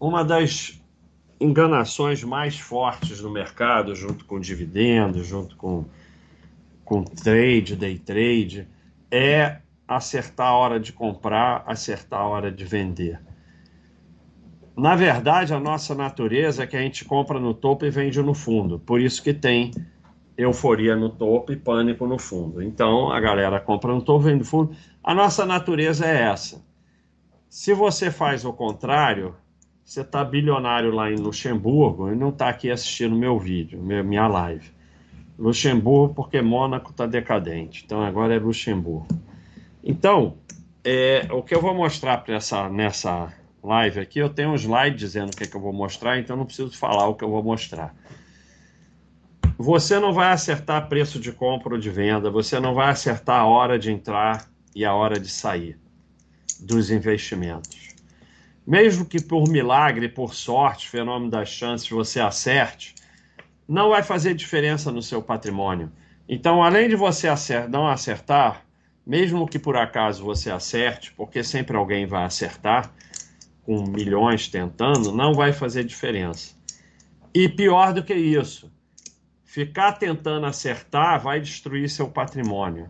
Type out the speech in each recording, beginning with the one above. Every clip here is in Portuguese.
uma das enganações mais fortes no mercado, junto com dividendos, junto com, com trade, day trade, é acertar a hora de comprar, acertar a hora de vender. Na verdade, a nossa natureza é que a gente compra no topo e vende no fundo. Por isso que tem euforia no topo e pânico no fundo. Então, a galera compra no topo, vende no fundo. A nossa natureza é essa. Se você faz o contrário, você está bilionário lá em Luxemburgo e não está aqui assistindo meu vídeo, minha live. Luxemburgo, porque Mônaco está decadente. Então agora é Luxemburgo. Então, é, o que eu vou mostrar nessa, nessa live aqui, eu tenho um slide dizendo o que, é que eu vou mostrar, então não preciso falar o que eu vou mostrar. Você não vai acertar preço de compra ou de venda, você não vai acertar a hora de entrar e a hora de sair dos investimentos mesmo que por milagre, por sorte, fenômeno das chances, você acerte, não vai fazer diferença no seu patrimônio. Então, além de você acertar, não acertar, mesmo que por acaso você acerte, porque sempre alguém vai acertar, com milhões tentando, não vai fazer diferença. E pior do que isso, ficar tentando acertar vai destruir seu patrimônio.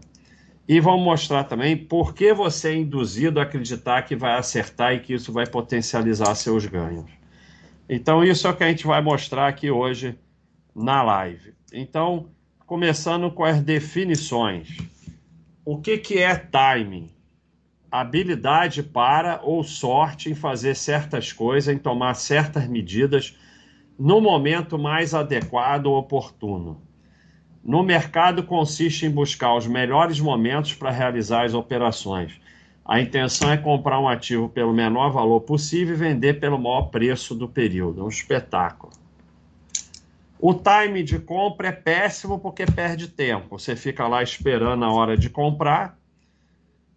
E vamos mostrar também por que você é induzido a acreditar que vai acertar e que isso vai potencializar seus ganhos. Então, isso é o que a gente vai mostrar aqui hoje na live. Então, começando com as definições. O que, que é timing? Habilidade para ou sorte em fazer certas coisas, em tomar certas medidas no momento mais adequado ou oportuno no mercado consiste em buscar os melhores momentos para realizar as operações. A intenção é comprar um ativo pelo menor valor possível e vender pelo maior preço do período. É um espetáculo. O time de compra é péssimo porque perde tempo. Você fica lá esperando a hora de comprar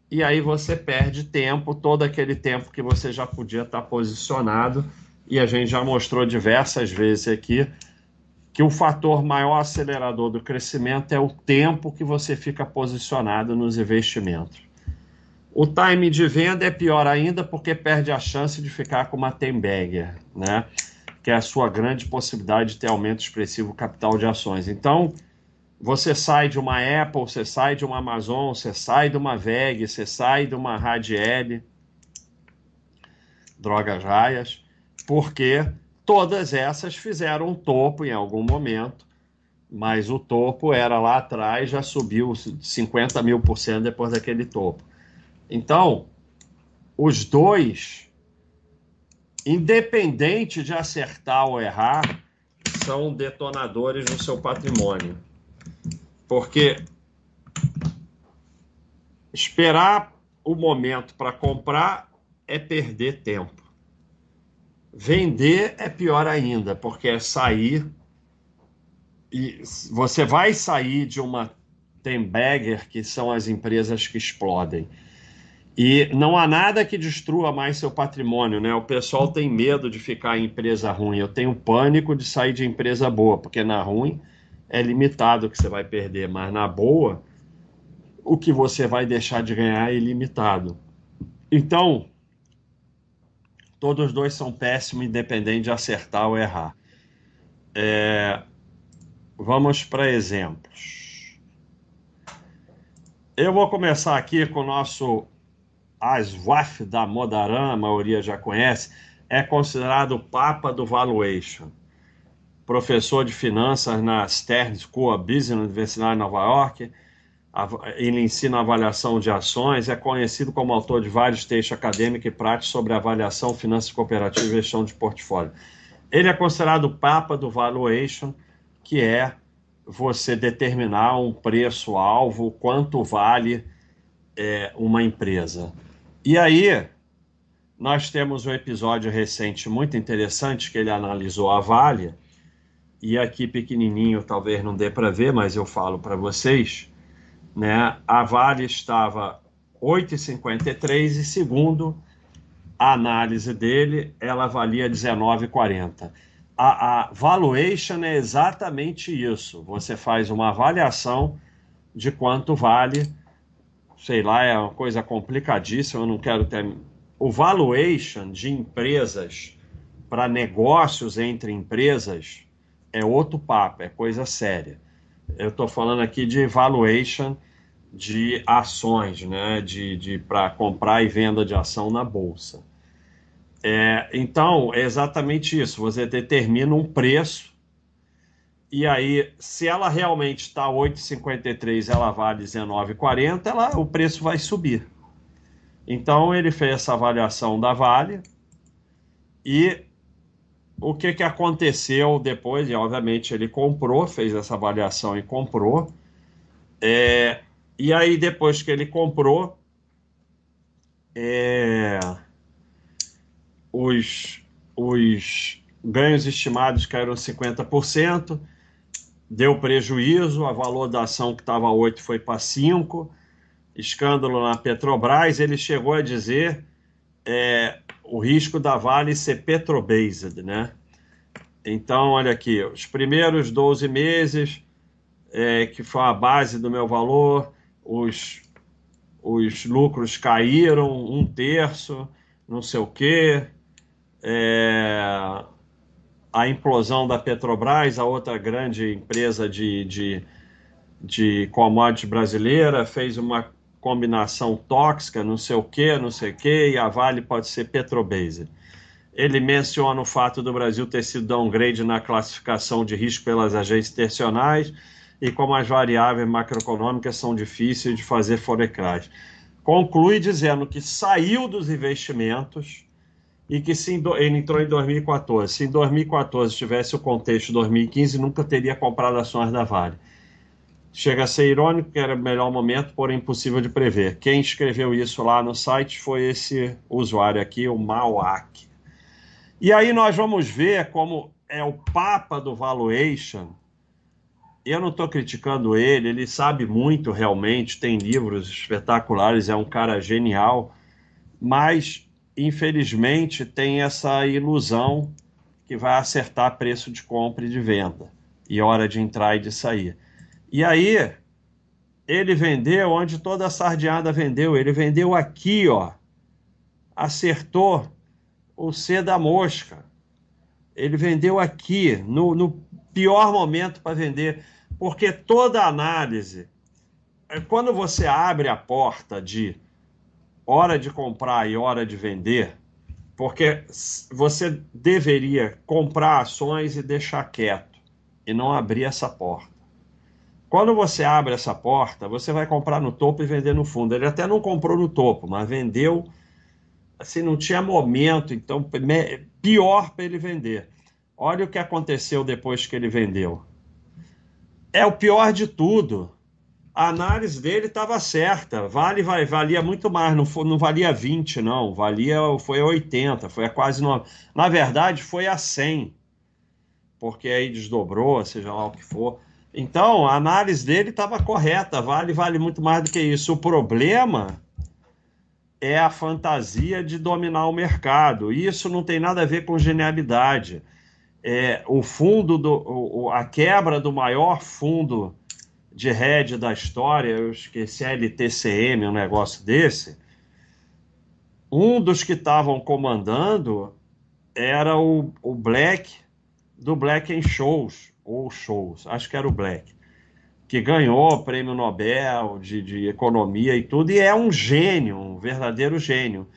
e aí você perde tempo, todo aquele tempo que você já podia estar posicionado. E a gente já mostrou diversas vezes aqui que o fator maior acelerador do crescimento é o tempo que você fica posicionado nos investimentos. O time de venda é pior ainda porque perde a chance de ficar com uma Temberger, né? que é a sua grande possibilidade de ter aumento expressivo capital de ações. Então, você sai de uma Apple, você sai de uma Amazon, você sai de uma VEG, você sai de uma Radiel, drogas raias, porque Todas essas fizeram um topo em algum momento, mas o topo era lá atrás, já subiu 50 mil por cento depois daquele topo. Então, os dois, independente de acertar ou errar, são detonadores no seu patrimônio. Porque esperar o momento para comprar é perder tempo. Vender é pior ainda, porque é sair e você vai sair de uma Temberger, que são as empresas que explodem. E não há nada que destrua mais seu patrimônio, né? O pessoal tem medo de ficar em empresa ruim. Eu tenho pânico de sair de empresa boa, porque na ruim é limitado o que você vai perder, mas na boa, o que você vai deixar de ganhar é ilimitado. Então, Todos os dois são péssimos, independente de acertar ou errar. É... Vamos para exemplos. Eu vou começar aqui com o nosso Aswaf da Modaran, a maioria já conhece, é considerado o papa do valuation. Professor de finanças na Stern School of Business, Universidade de Nova York, ele ensina avaliação de ações, é conhecido como autor de vários textos acadêmicos e práticos sobre avaliação, finanças cooperativas e gestão de portfólio. Ele é considerado o papa do valuation, que é você determinar um preço-alvo, quanto vale é, uma empresa. E aí, nós temos um episódio recente muito interessante que ele analisou a Vale, e aqui pequenininho talvez não dê para ver, mas eu falo para vocês né, a Vale estava 8,53 e segundo a análise dele, ela valia 19,40. A, a valuation é exatamente isso. Você faz uma avaliação de quanto vale, sei lá, é uma coisa complicadíssima, eu não quero ter. O valuation de empresas para negócios entre empresas é outro papo, é coisa séria. Eu estou falando aqui de valuation de ações, né? de, de para comprar e venda de ação na bolsa. É, então, é exatamente isso. Você determina um preço e aí, se ela realmente está 8,53, ela vale 19,40, ela, o preço vai subir. Então, ele fez essa avaliação da Vale e o que, que aconteceu depois? E, obviamente, ele comprou, fez essa avaliação e comprou. É, e aí, depois que ele comprou, é, os, os ganhos estimados caíram 50%, deu prejuízo, a valor da ação que estava 8 foi para 5, escândalo na Petrobras, ele chegou a dizer é, o risco da Vale ser Petrobased, né? Então, olha aqui, os primeiros 12 meses, é, que foi a base do meu valor, os, os lucros caíram um terço, não sei o quê, é, a implosão da Petrobras, a outra grande empresa de, de, de commodities brasileira, fez uma combinação tóxica, não sei o que, não sei o que, e a Vale pode ser Petrobase. Ele menciona o fato do Brasil ter sido downgrade na classificação de risco pelas agências tercionais e como as variáveis macroeconômicas são difíceis de fazer forecast. Conclui dizendo que saiu dos investimentos e que se ele entrou em 2014. Se em 2014 tivesse o contexto de 2015, nunca teria comprado ações da Vale. Chega a ser irônico que era o melhor momento, porém impossível de prever. Quem escreveu isso lá no site foi esse usuário aqui, o Mauak. E aí nós vamos ver como é o papa do valuation. Eu não estou criticando ele, ele sabe muito realmente, tem livros espetaculares, é um cara genial, mas infelizmente, tem essa ilusão que vai acertar preço de compra e de venda e hora de entrar e de sair. E aí, ele vendeu onde toda a sardeada vendeu. Ele vendeu aqui, ó. Acertou o C da mosca. Ele vendeu aqui, no, no pior momento para vender. Porque toda análise, é, quando você abre a porta de hora de comprar e hora de vender, porque você deveria comprar ações e deixar quieto e não abrir essa porta. Quando você abre essa porta, você vai comprar no topo e vender no fundo. Ele até não comprou no topo, mas vendeu assim, não tinha momento, então pior para ele vender. Olha o que aconteceu depois que ele vendeu. É o pior de tudo a análise dele estava certa. Vale, valia muito mais, não, foi, não valia 20, não. Valia, foi a 80, foi a quase 9. Na verdade, foi a 100, porque aí desdobrou, seja lá o que for. Então, a análise dele estava correta. Vale, vale muito mais do que isso. O problema é a fantasia de dominar o mercado. Isso não tem nada a ver com genialidade. É, o fundo, do, a quebra do maior fundo de head da história, eu esqueci LTCM, um negócio desse. Um dos que estavam comandando era o, o Black, do Black em Shows, ou Shows, acho que era o Black, que ganhou o prêmio Nobel de, de economia e tudo, e é um gênio, um verdadeiro gênio.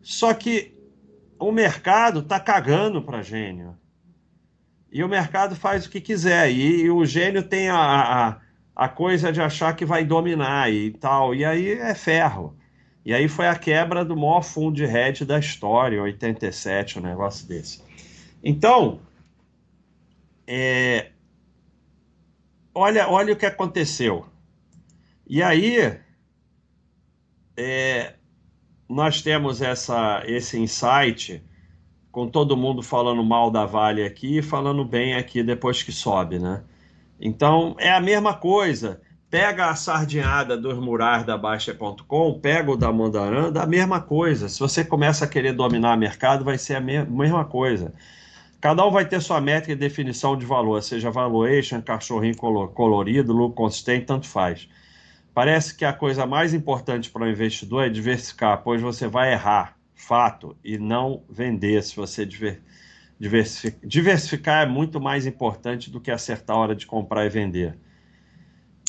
Só que o mercado está cagando para gênio. E o mercado faz o que quiser. E, e o gênio tem a, a a coisa de achar que vai dominar e tal. E aí é ferro. E aí foi a quebra do maior fundo de hedge da história, 87, um negócio desse. Então, é, olha, olha o que aconteceu. E aí, é, nós temos essa, esse insight com todo mundo falando mal da Vale aqui e falando bem aqui depois que sobe, né? Então, é a mesma coisa. Pega a sardinhada dos murais da Baixa.com, pega o da Mandaran, da mesma coisa. Se você começa a querer dominar o mercado, vai ser a mesma coisa. Cada um vai ter sua métrica de definição de valor, seja valuation, cachorrinho colorido, lucro consistente, tanto faz. Parece que a coisa mais importante para o investidor é diversificar, pois você vai errar, fato, e não vender se você diversificar Diversificar, diversificar é muito mais importante do que acertar a hora de comprar e vender.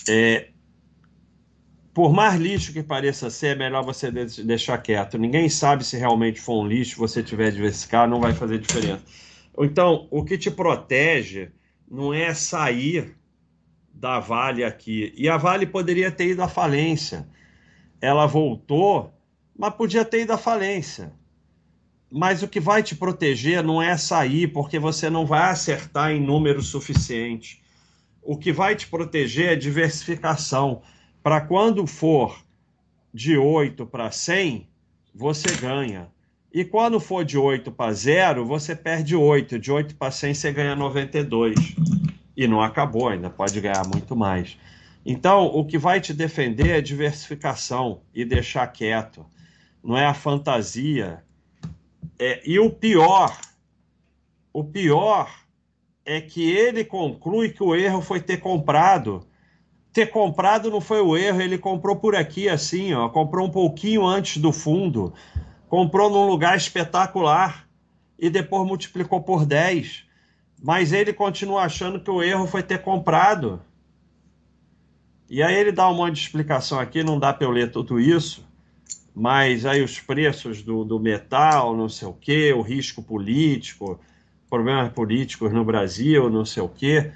É, por mais lixo que pareça ser, é melhor você deixar quieto. Ninguém sabe se realmente for um lixo, você tiver diversificado, não vai fazer diferença. Então, o que te protege não é sair da Vale aqui. E a Vale poderia ter ido à falência. Ela voltou, mas podia ter ido à falência. Mas o que vai te proteger não é sair, porque você não vai acertar em número suficiente. O que vai te proteger é diversificação. Para quando for de 8 para 100, você ganha. E quando for de 8 para 0, você perde 8. De 8 para 100, você ganha 92. E não acabou, ainda pode ganhar muito mais. Então, o que vai te defender é diversificação e deixar quieto. Não é a fantasia. É, e o pior, o pior é que ele conclui que o erro foi ter comprado. Ter comprado não foi o erro, ele comprou por aqui assim, ó, comprou um pouquinho antes do fundo comprou num lugar espetacular e depois multiplicou por 10. Mas ele continua achando que o erro foi ter comprado. E aí ele dá um monte de explicação aqui, não dá para eu ler tudo isso, mas aí os preços do, do metal, não sei o quê, o risco político, problemas políticos no Brasil, não sei o quê.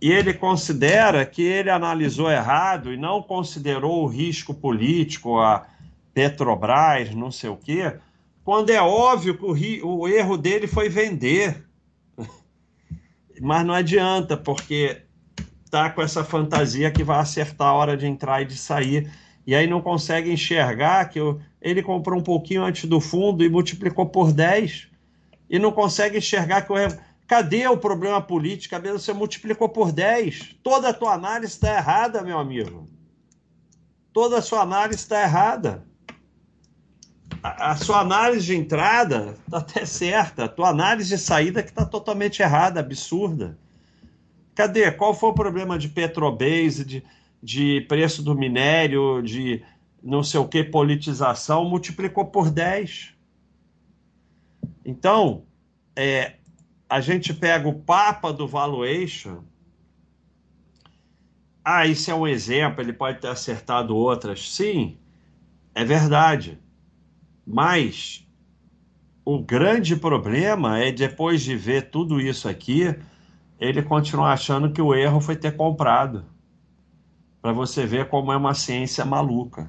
E ele considera que ele analisou errado e não considerou o risco político, a, Petrobras, não sei o quê, quando é óbvio que o, o erro dele foi vender. Mas não adianta, porque tá com essa fantasia que vai acertar a hora de entrar e de sair. E aí não consegue enxergar que ele comprou um pouquinho antes do fundo e multiplicou por 10. E não consegue enxergar que o erro. Cadê o problema político? Você multiplicou por 10? Toda a tua análise está errada, meu amigo. Toda a sua análise está errada a, sua análise de entrada está até certa, a tua análise de saída que está totalmente errada, absurda. Cadê? Qual foi o problema de Petrobras, de, de preço do minério, de não sei o que, politização? Multiplicou por 10. Então, é, a gente pega o Papa do valuation. Ah, isso é um exemplo, ele pode ter acertado outras. Sim, é verdade. Mas o grande problema é depois de ver tudo isso aqui, ele continuar achando que o erro foi ter comprado. Para você ver como é uma ciência maluca.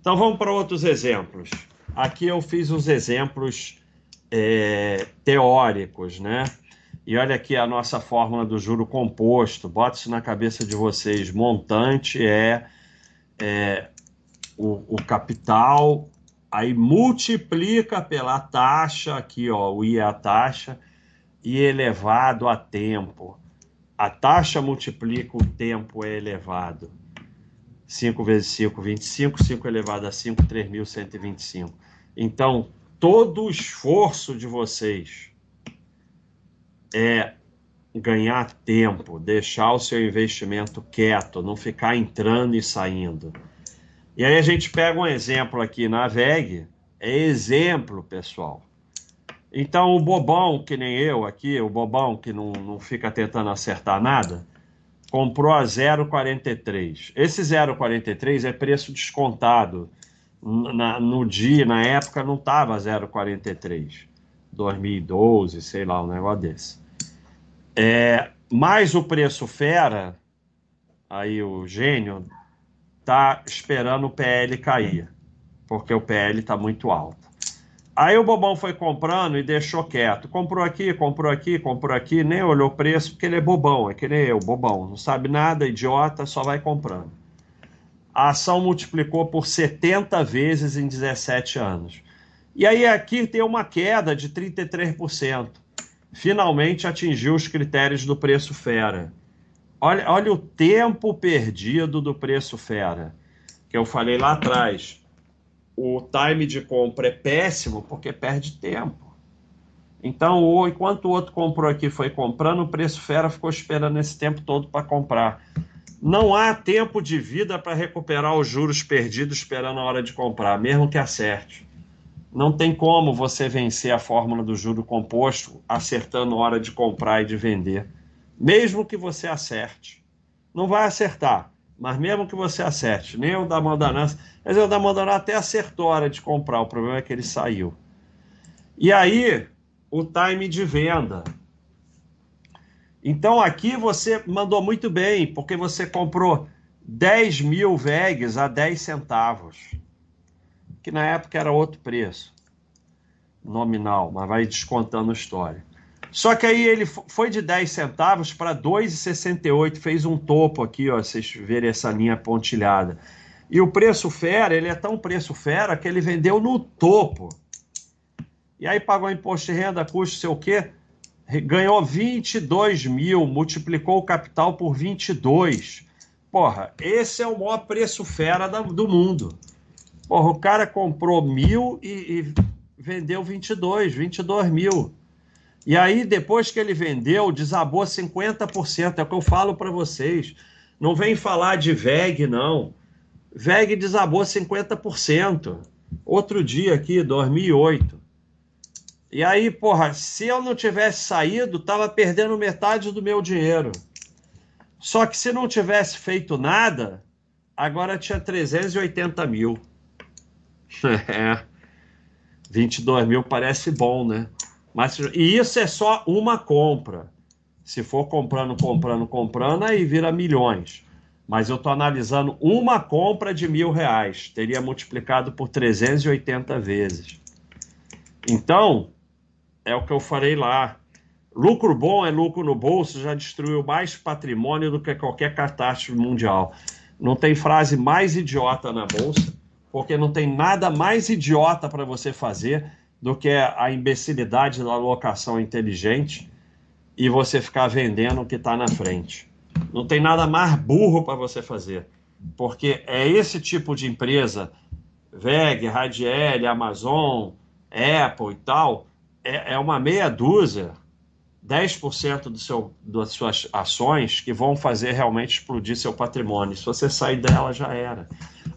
Então vamos para outros exemplos. Aqui eu fiz os exemplos é, teóricos, né? E olha aqui a nossa fórmula do juro composto. Bota isso na cabeça de vocês. Montante é, é o, o capital aí multiplica pela taxa, aqui ó, o I é a taxa, e elevado a tempo. A taxa multiplica, o tempo é elevado. 5 vezes 5, 25, 5 elevado a 5, 3.125. Então, todo o esforço de vocês é ganhar tempo, deixar o seu investimento quieto, não ficar entrando e saindo. E aí a gente pega um exemplo aqui na VEG, é exemplo, pessoal. Então, o bobão, que nem eu aqui, o bobão que não, não fica tentando acertar nada, comprou a 0,43. Esse 0,43 é preço descontado. Na, no dia, na época, não estava 0,43. 2012, sei lá, um negócio desse. É, mais o preço fera, aí o gênio está esperando o PL cair, porque o PL está muito alto. Aí o bobão foi comprando e deixou quieto. Comprou aqui, comprou aqui, comprou aqui, nem olhou o preço, porque ele é bobão, é que nem eu, bobão. Não sabe nada, idiota, só vai comprando. A ação multiplicou por 70 vezes em 17 anos. E aí aqui tem uma queda de 33%. Finalmente atingiu os critérios do preço fera. Olha, olha o tempo perdido do preço fera, que eu falei lá atrás. O time de compra é péssimo porque perde tempo. Então, enquanto o outro comprou aqui foi comprando, o preço fera ficou esperando esse tempo todo para comprar. Não há tempo de vida para recuperar os juros perdidos esperando a hora de comprar, mesmo que acerte. Não tem como você vencer a fórmula do juro composto acertando a hora de comprar e de vender. Mesmo que você acerte. Não vai acertar, mas mesmo que você acerte, nem o da Mandanã. Mas o da Mandanã até acertou a hora de comprar, o problema é que ele saiu. E aí, o time de venda. Então aqui você mandou muito bem, porque você comprou 10 mil VEGs a 10 centavos que na época era outro preço nominal, mas vai descontando história. Só que aí ele foi de 10 centavos para 2,68, fez um topo aqui, ó, vocês verem essa linha pontilhada. E o preço fera, ele é tão preço fera que ele vendeu no topo. E aí pagou imposto de renda, custo, sei o quê, ganhou 22 mil, multiplicou o capital por 22. Porra, esse é o maior preço fera do mundo. Porra, o cara comprou mil e, e vendeu 22, 22 mil. E aí, depois que ele vendeu, desabou 50%. É o que eu falo para vocês. Não vem falar de VEG, não. VEG desabou 50%. Outro dia aqui, 2008. E aí, porra, se eu não tivesse saído, tava perdendo metade do meu dinheiro. Só que se não tivesse feito nada, agora tinha 380 mil. É. 22 mil parece bom, né? Mas, e isso é só uma compra. Se for comprando, comprando, comprando, aí vira milhões. Mas eu estou analisando uma compra de mil reais. Teria multiplicado por 380 vezes. Então, é o que eu farei lá. Lucro bom é lucro no bolso, já destruiu mais patrimônio do que qualquer catástrofe mundial. Não tem frase mais idiota na bolsa porque não tem nada mais idiota para você fazer do que a imbecilidade da alocação inteligente e você ficar vendendo o que está na frente. Não tem nada mais burro para você fazer, porque é esse tipo de empresa, VEG, Radiel, Amazon, Apple e tal, é, é uma meia dúzia, 10% do seu, das suas ações que vão fazer realmente explodir seu patrimônio. Se você sair dela, já era.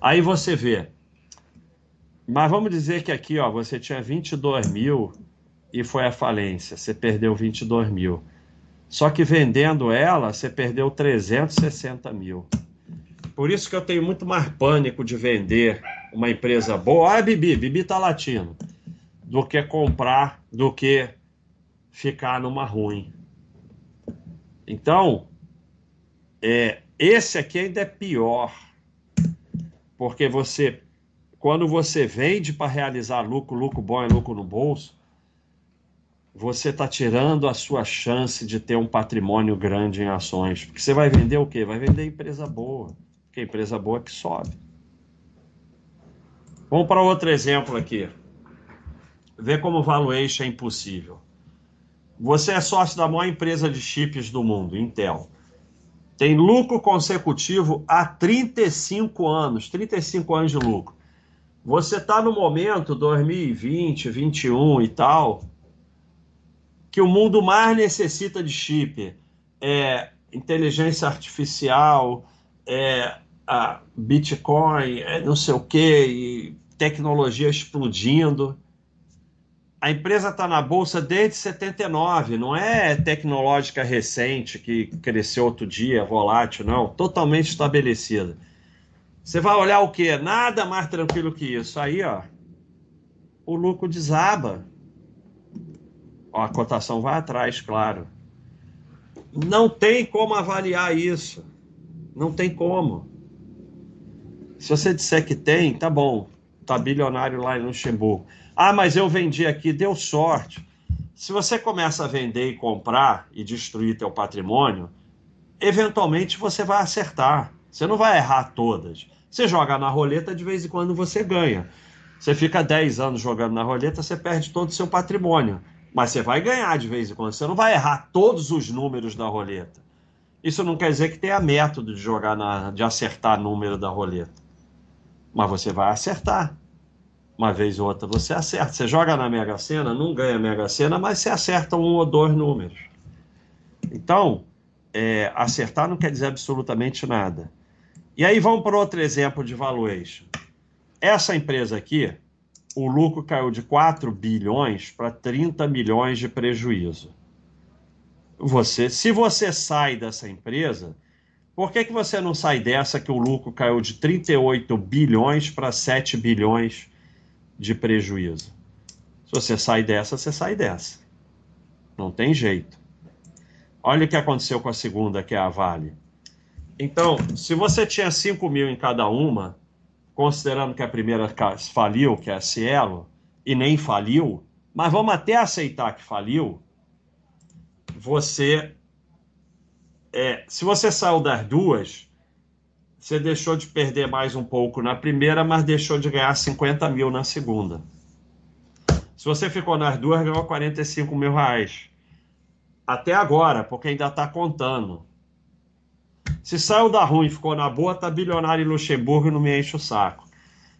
Aí você vê mas vamos dizer que aqui, ó, você tinha 22 mil e foi à falência, você perdeu 22 mil. Só que vendendo ela, você perdeu 360 mil. Por isso que eu tenho muito mais pânico de vender uma empresa boa. Ah, Bibi, Bibi tá latindo. Do que comprar, do que ficar numa ruim. Então, é, esse aqui ainda é pior. Porque você quando você vende para realizar lucro, lucro bom é lucro no bolso, você está tirando a sua chance de ter um patrimônio grande em ações. Porque você vai vender o quê? Vai vender empresa boa. Porque empresa boa é que sobe. Vamos para outro exemplo aqui. Vê como valuation é impossível. Você é sócio da maior empresa de chips do mundo, Intel. Tem lucro consecutivo há 35 anos, 35 anos de lucro. Você está no momento 2020, 21 e tal, que o mundo mais necessita de chip. É inteligência artificial, é a Bitcoin, é não sei o que, tecnologia explodindo. A empresa está na bolsa desde 79, não é tecnológica recente que cresceu outro dia, volátil, não, totalmente estabelecida. Você vai olhar o quê? Nada mais tranquilo que isso. Aí, ó, o lucro desaba. Ó, a cotação vai atrás, claro. Não tem como avaliar isso. Não tem como. Se você disser que tem, tá bom. Tá bilionário lá em Luxemburgo. Ah, mas eu vendi aqui, deu sorte. Se você começa a vender e comprar e destruir teu patrimônio, eventualmente você vai acertar. Você não vai errar todas. Você joga na roleta, de vez em quando você ganha. Você fica 10 anos jogando na roleta, você perde todo o seu patrimônio. Mas você vai ganhar de vez em quando. Você não vai errar todos os números da roleta. Isso não quer dizer que tenha método de jogar na, de acertar número da roleta. Mas você vai acertar. Uma vez ou outra você acerta. Você joga na Mega Sena, não ganha Mega Sena, mas você acerta um ou dois números. Então, é, acertar não quer dizer absolutamente nada. E aí vamos para outro exemplo de valuation. Essa empresa aqui, o lucro caiu de 4 bilhões para 30 milhões de prejuízo. Você, se você sai dessa empresa, por que, que você não sai dessa que o lucro caiu de 38 bilhões para 7 bilhões de prejuízo? Se você sai dessa, você sai dessa. Não tem jeito. Olha o que aconteceu com a segunda, que é a Vale. Então, se você tinha 5 mil em cada uma, considerando que a primeira faliu, que é a Cielo, e nem faliu, mas vamos até aceitar que faliu, você. É, se você saiu das duas, você deixou de perder mais um pouco na primeira, mas deixou de ganhar 50 mil na segunda. Se você ficou nas duas, ganhou 45 mil reais. Até agora, porque ainda está contando. Se saiu da ruim e ficou na boa, tá bilionário em Luxemburgo e não me enche o saco.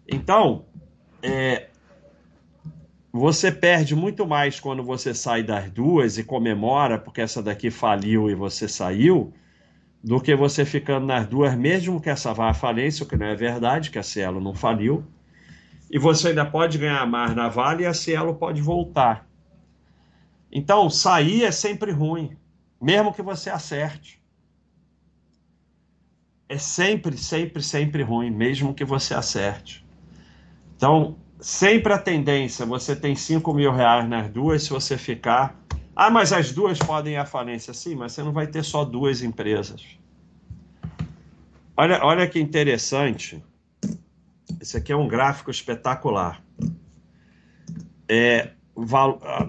Então, é, você perde muito mais quando você sai das duas e comemora porque essa daqui faliu e você saiu, do que você ficando nas duas, mesmo que essa vá à falência, o que não é verdade, que a Cielo não faliu. E você ainda pode ganhar mais na Vale e a Cielo pode voltar. Então, sair é sempre ruim, mesmo que você acerte é sempre, sempre, sempre ruim, mesmo que você acerte. Então, sempre a tendência, você tem 5 mil reais nas duas, se você ficar. Ah, mas as duas podem ir à falência. Sim, mas você não vai ter só duas empresas. Olha, olha que interessante. Esse aqui é um gráfico espetacular. É,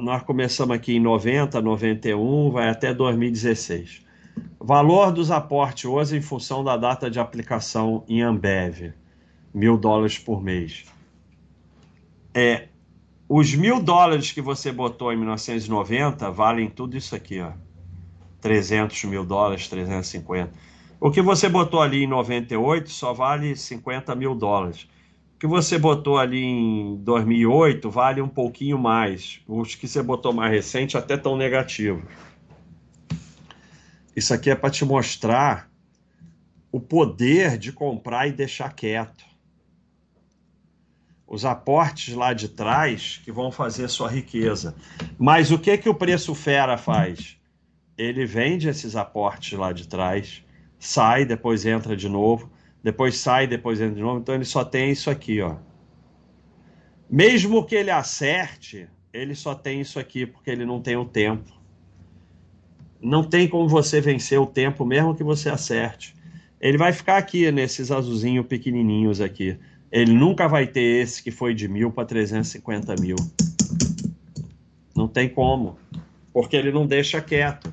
nós começamos aqui em 90, 91, vai até 2016. Valor dos aportes hoje em função da data de aplicação em Ambev, mil dólares por mês. É, os mil dólares que você botou em 1990 valem tudo isso aqui, ó. 300 mil dólares, 350. O que você botou ali em 98 só vale 50 mil dólares. O que você botou ali em 2008 vale um pouquinho mais. Os que você botou mais recente até tão negativos. Isso aqui é para te mostrar o poder de comprar e deixar quieto. Os aportes lá de trás que vão fazer sua riqueza. Mas o que que o preço fera faz? Ele vende esses aportes lá de trás, sai, depois entra de novo, depois sai, depois entra de novo. Então ele só tem isso aqui, ó. Mesmo que ele acerte, ele só tem isso aqui porque ele não tem o tempo não tem como você vencer o tempo, mesmo que você acerte. Ele vai ficar aqui nesses azulzinhos pequenininhos aqui. Ele nunca vai ter esse que foi de mil para 350 mil. Não tem como, porque ele não deixa quieto.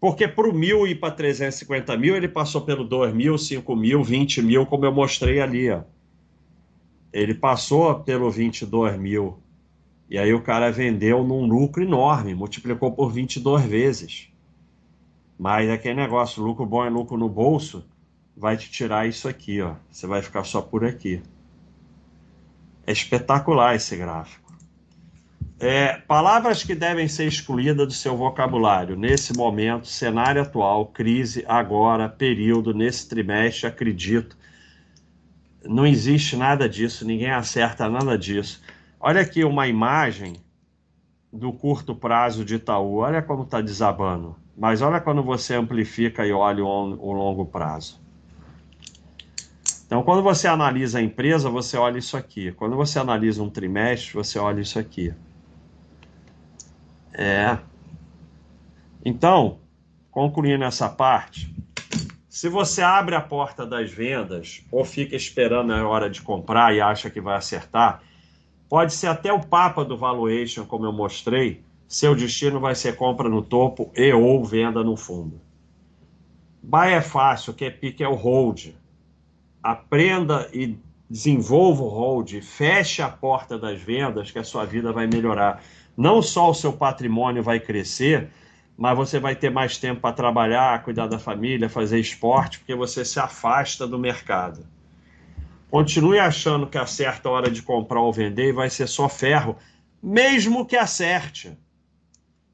Porque para o mil ir para 350 mil, ele passou pelo 2 mil, 5 mil, 20 mil, como eu mostrei ali. Ó. Ele passou pelo 22 mil. E aí o cara vendeu num lucro enorme, multiplicou por 22 vezes. Mas aquele negócio, lucro bom é lucro no bolso, vai te tirar isso aqui, ó. Você vai ficar só por aqui. É espetacular esse gráfico. É, palavras que devem ser excluídas do seu vocabulário nesse momento, cenário atual, crise, agora, período, nesse trimestre, acredito. Não existe nada disso, ninguém acerta nada disso. Olha aqui uma imagem do curto prazo de Itaú. Olha como está desabando. Mas olha quando você amplifica e olha o, longo prazo. Então, quando você analisa a empresa, você olha isso aqui. Quando você analisa um trimestre, você olha isso aqui. É. Então, concluindo essa parte, se você abre a porta das vendas ou fica esperando a hora de comprar e acha que vai acertar, pode ser até o papa do valuation, como eu mostrei, seu destino vai ser compra no topo e ou venda no fundo. Buy é fácil, que é pique é o hold. Aprenda e desenvolva o hold, feche a porta das vendas que a sua vida vai melhorar. Não só o seu patrimônio vai crescer, mas você vai ter mais tempo para trabalhar, cuidar da família, fazer esporte, porque você se afasta do mercado. Continue achando que a hora de comprar ou vender vai ser só ferro, mesmo que acerte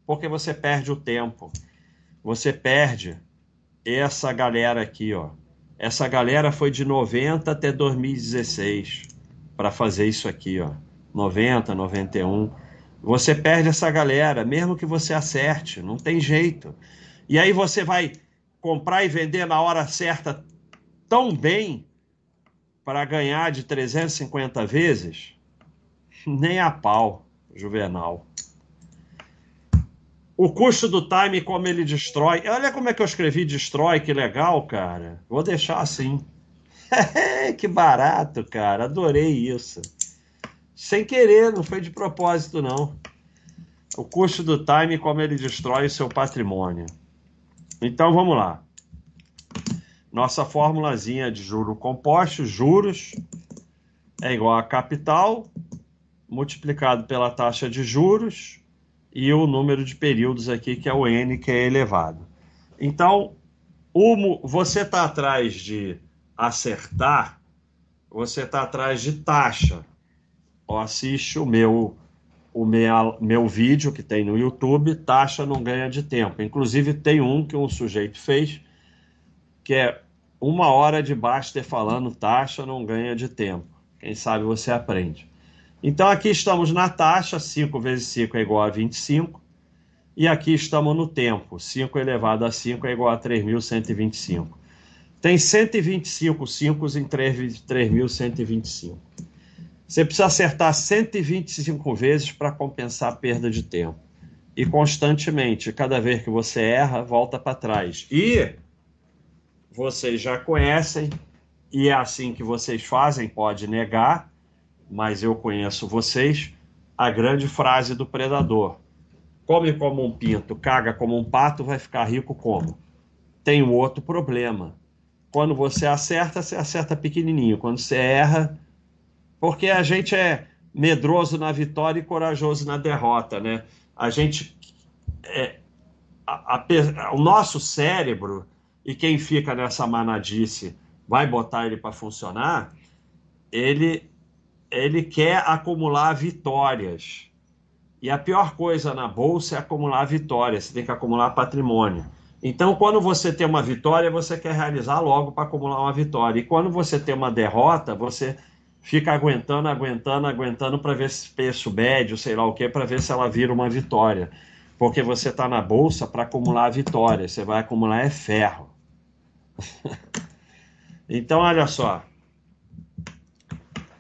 porque você perde o tempo. Você perde essa galera aqui, ó. Essa galera foi de 90 até 2016 para fazer isso aqui, ó. 90, 91. Você perde essa galera, mesmo que você acerte, não tem jeito. E aí você vai comprar e vender na hora certa tão bem para ganhar de 350 vezes? Nem a pau, Juvenal. O custo do time, como ele destrói. Olha como é que eu escrevi destrói, que legal, cara. Vou deixar assim. que barato, cara. Adorei isso. Sem querer, não foi de propósito, não. O custo do time, como ele destrói o seu patrimônio. Então vamos lá. Nossa formulazinha de juro composto, juros, é igual a capital multiplicado pela taxa de juros e o número de períodos aqui, que é o N, que é elevado. Então, o, você está atrás de acertar, você está atrás de taxa. Ou assiste o meu o meu, meu vídeo que tem no YouTube, taxa não ganha de tempo. Inclusive tem um que um sujeito fez, que é uma hora de Baster falando taxa não ganha de tempo. Quem sabe você aprende. Então aqui estamos na taxa, 5 vezes 5 é igual a 25. E aqui estamos no tempo, 5 elevado a 5 é igual a 3.125. Tem 125 5 em 3.125. Você precisa acertar 125 vezes para compensar a perda de tempo. E constantemente, cada vez que você erra, volta para trás. E vocês já conhecem, e é assim que vocês fazem, pode negar, mas eu conheço vocês, a grande frase do predador. Come como um pinto, caga como um pato, vai ficar rico como? Tem um outro problema. Quando você acerta, você acerta pequenininho. Quando você erra, porque a gente é medroso na vitória e corajoso na derrota, né? A gente é, a, a, o nosso cérebro e quem fica nessa manadice vai botar ele para funcionar, ele ele quer acumular vitórias. E a pior coisa na bolsa é acumular vitórias, você tem que acumular patrimônio. Então, quando você tem uma vitória, você quer realizar logo para acumular uma vitória. E quando você tem uma derrota, você fica aguentando, aguentando, aguentando para ver se preço ou sei lá o que, para ver se ela vira uma vitória. Porque você está na bolsa para acumular vitória, você vai acumular é ferro. então, olha só.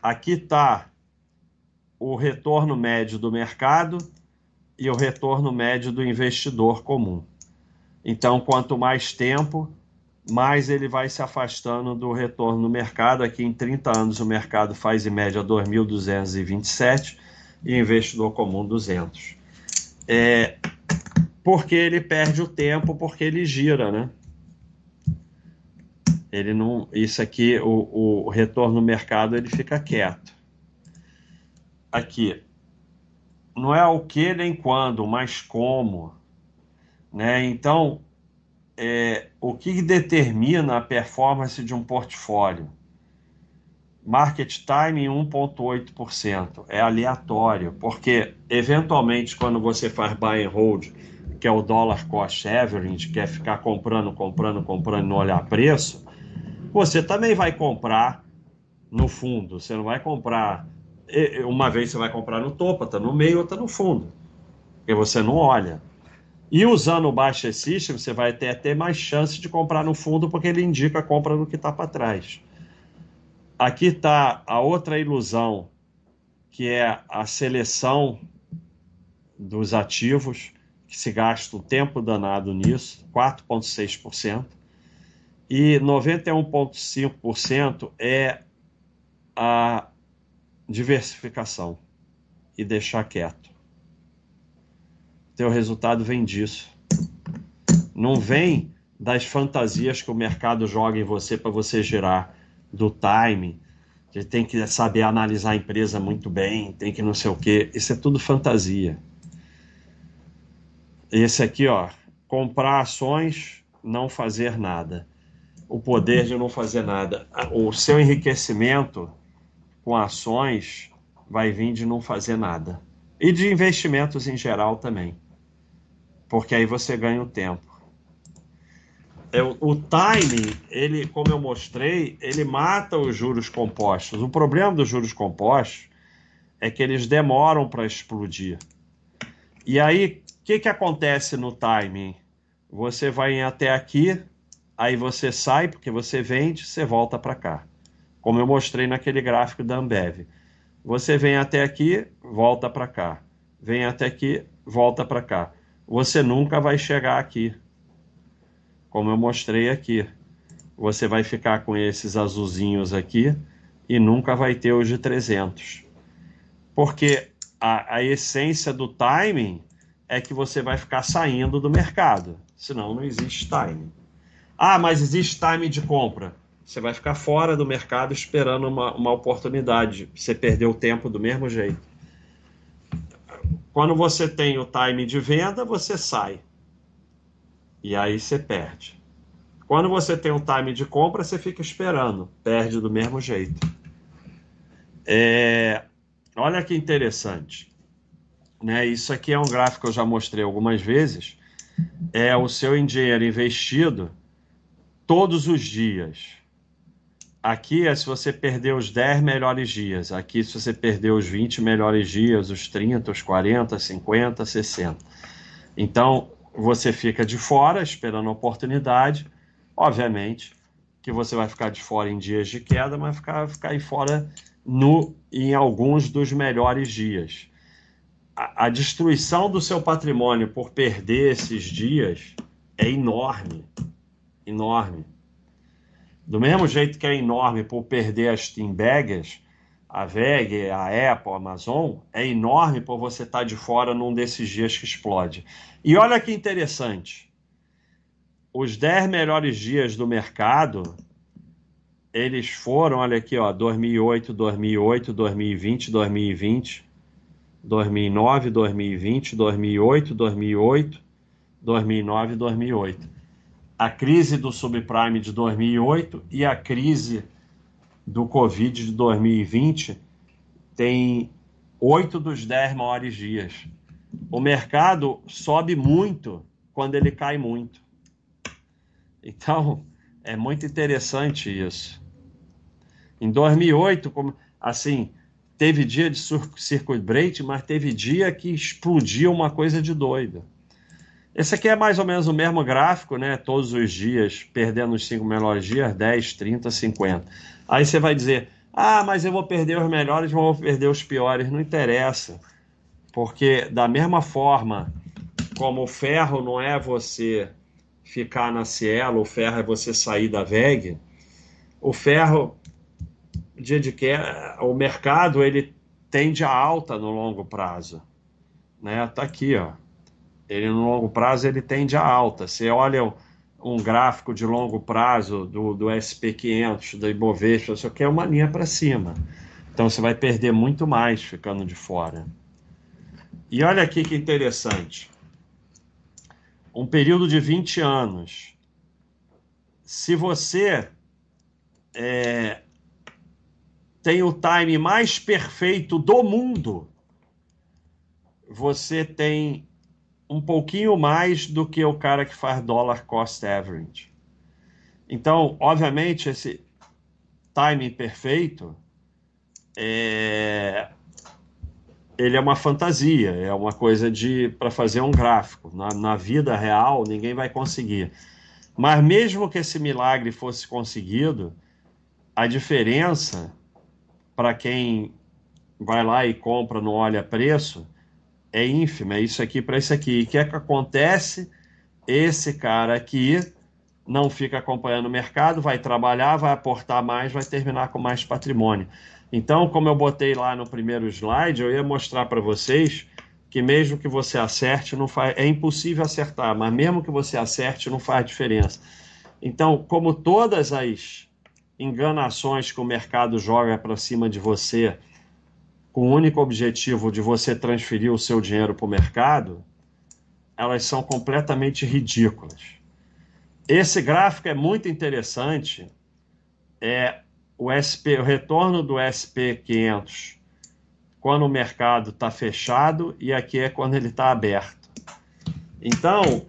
Aqui está o retorno médio do mercado e o retorno médio do investidor comum. Então, quanto mais tempo, mais ele vai se afastando do retorno no mercado. Aqui em 30 anos o mercado faz em média 2.227 e investidor comum 200. É, porque ele perde o tempo, porque ele gira, né? Ele não, isso aqui, o, o retorno no mercado, ele fica quieto. Aqui, não é o que nem quando, mas como, né? Então, é, o que determina a performance de um portfólio? Market time 1,8%. É aleatório, porque eventualmente quando você faz buy and hold, que é o dollar cost average, quer ficar comprando, comprando, comprando e não olhar preço, você também vai comprar no fundo. Você não vai comprar. Uma vez você vai comprar no topo, está no meio, outra no fundo. Porque você não olha. E usando o Baixa System, você vai ter até mais chance de comprar no fundo, porque ele indica a compra no que está para trás. Aqui está a outra ilusão, que é a seleção dos ativos, que se gasta um tempo danado nisso, 4,6%. E 91,5% é a diversificação e deixar quieto teu resultado vem disso. Não vem das fantasias que o mercado joga em você para você gerar, do time. Você tem que saber analisar a empresa muito bem, tem que não sei o quê. Isso é tudo fantasia. Esse aqui, ó, comprar ações, não fazer nada. O poder de não fazer nada. O seu enriquecimento com ações vai vir de não fazer nada. E de investimentos em geral também porque aí você ganha o tempo. É, o timing, ele, como eu mostrei, ele mata os juros compostos. O problema dos juros compostos é que eles demoram para explodir. E aí, o que, que acontece no timing? Você vai até aqui, aí você sai, porque você vende, você volta para cá. Como eu mostrei naquele gráfico da Ambev. Você vem até aqui, volta para cá. Vem até aqui, volta para cá. Você nunca vai chegar aqui. Como eu mostrei aqui. Você vai ficar com esses azulzinhos aqui e nunca vai ter os de 300. Porque a, a essência do timing é que você vai ficar saindo do mercado. Senão não existe timing. Ah, mas existe timing de compra. Você vai ficar fora do mercado esperando uma, uma oportunidade. Você perdeu o tempo do mesmo jeito. Quando você tem o time de venda, você sai. E aí você perde. Quando você tem um time de compra, você fica esperando. Perde do mesmo jeito. É... Olha que interessante. Né? Isso aqui é um gráfico que eu já mostrei algumas vezes. É o seu dinheiro investido todos os dias. Aqui é se você perder os 10 melhores dias. Aqui se você perder os 20 melhores dias, os 30, os 40, 50, 60. Então, você fica de fora esperando a oportunidade. Obviamente que você vai ficar de fora em dias de queda, mas ficar, ficar aí fora no, em alguns dos melhores dias. A, a destruição do seu patrimônio por perder esses dias é enorme. Enorme. Do mesmo jeito que é enorme por perder as Steam Baggers, a VEG, a Apple, a Amazon, é enorme por você estar de fora num desses dias que explode. E olha que interessante. Os 10 melhores dias do mercado, eles foram, olha aqui, ó, 2008, 2008, 2020, 2020, 2009, 2020, 2008, 2008, 2009, 2008 a crise do subprime de 2008 e a crise do Covid de 2020 tem oito dos dez maiores dias. O mercado sobe muito quando ele cai muito. Então, é muito interessante isso. Em 2008, como, assim, teve dia de circuit break, mas teve dia que explodiu uma coisa de doido. Esse aqui é mais ou menos o mesmo gráfico, né? Todos os dias, perdendo os cinco melhores dias, 10, 30, 50. Aí você vai dizer, ah, mas eu vou perder os melhores, vou perder os piores. Não interessa. Porque da mesma forma como o ferro não é você ficar na Cielo, o ferro é você sair da VEG, o ferro, dia de que o mercado ele tende a alta no longo prazo. Né? Tá aqui, ó ele no longo prazo ele tende a alta. Você olha um gráfico de longo prazo do, do SP500, da Ibovespa, isso aqui é uma linha para cima. Então você vai perder muito mais ficando de fora. E olha aqui que interessante. Um período de 20 anos. Se você é, tem o time mais perfeito do mundo, você tem um pouquinho mais do que o cara que faz dólar cost average. Então, obviamente, esse timing perfeito é ele é uma fantasia, é uma coisa de para fazer um gráfico. Na, na vida real, ninguém vai conseguir. Mas mesmo que esse milagre fosse conseguido, a diferença para quem vai lá e compra não olha preço é ínfima, é isso aqui para isso aqui. E o que é que acontece? Esse cara aqui não fica acompanhando o mercado, vai trabalhar, vai aportar mais, vai terminar com mais patrimônio. Então, como eu botei lá no primeiro slide, eu ia mostrar para vocês que mesmo que você acerte, não faz, é impossível acertar, mas mesmo que você acerte, não faz diferença. Então, como todas as enganações que o mercado joga para cima de você, com o único objetivo de você transferir o seu dinheiro para o mercado, elas são completamente ridículas. Esse gráfico é muito interessante, é o, SP, o retorno do SP500 quando o mercado está fechado e aqui é quando ele está aberto. Então,